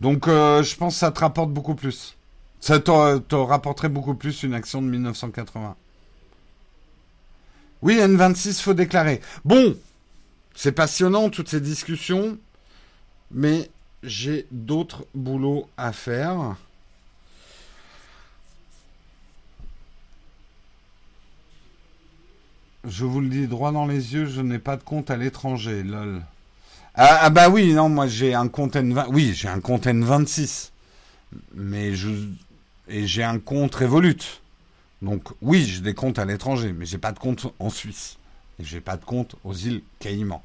Donc, euh, je pense que ça te rapporte beaucoup plus. Ça te, rapporterait beaucoup plus une action de 1980. Oui, N26, faut déclarer. Bon, c'est passionnant, toutes ces discussions. Mais j'ai d'autres boulots à faire. Je vous le dis droit dans les yeux, je n'ai pas de compte à l'étranger, lol. Ah, ah, bah oui, non, moi j'ai un compte N20, oui, j'ai un compte N26, mais je et j'ai un compte Revolut. Donc oui, j'ai des comptes à l'étranger, mais j'ai pas de compte en Suisse et j'ai pas de compte aux îles Caïmans.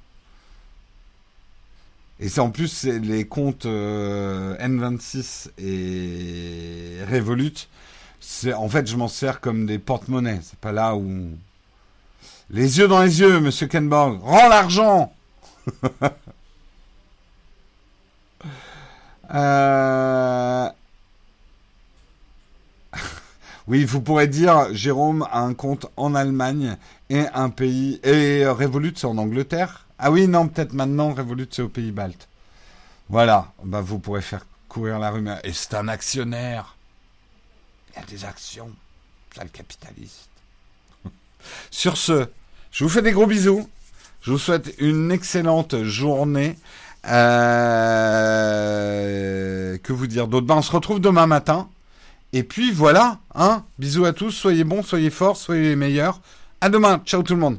Et c'est en plus les comptes euh, N26 et Revolut, c'est en fait je m'en sers comme des porte-monnaies. C'est pas là où les yeux dans les yeux, monsieur Kenborg. Rends l'argent [LAUGHS] euh... Oui, vous pourrez dire, Jérôme a un compte en Allemagne et un pays... Et Revolut, c'est en Angleterre Ah oui, non, peut-être maintenant, Revolut, c'est au pays baltes. Voilà, bah, vous pourrez faire courir la rumeur. Et c'est un actionnaire. Il y a des actions. C'est le capitaliste. [LAUGHS] Sur ce, je vous fais des gros bisous. Je vous souhaite une excellente journée. Euh, que vous dire d'autre? Ben, On se retrouve demain matin. Et puis voilà, hein. Bisous à tous. Soyez bons, soyez forts, soyez les meilleurs. À demain. Ciao tout le monde.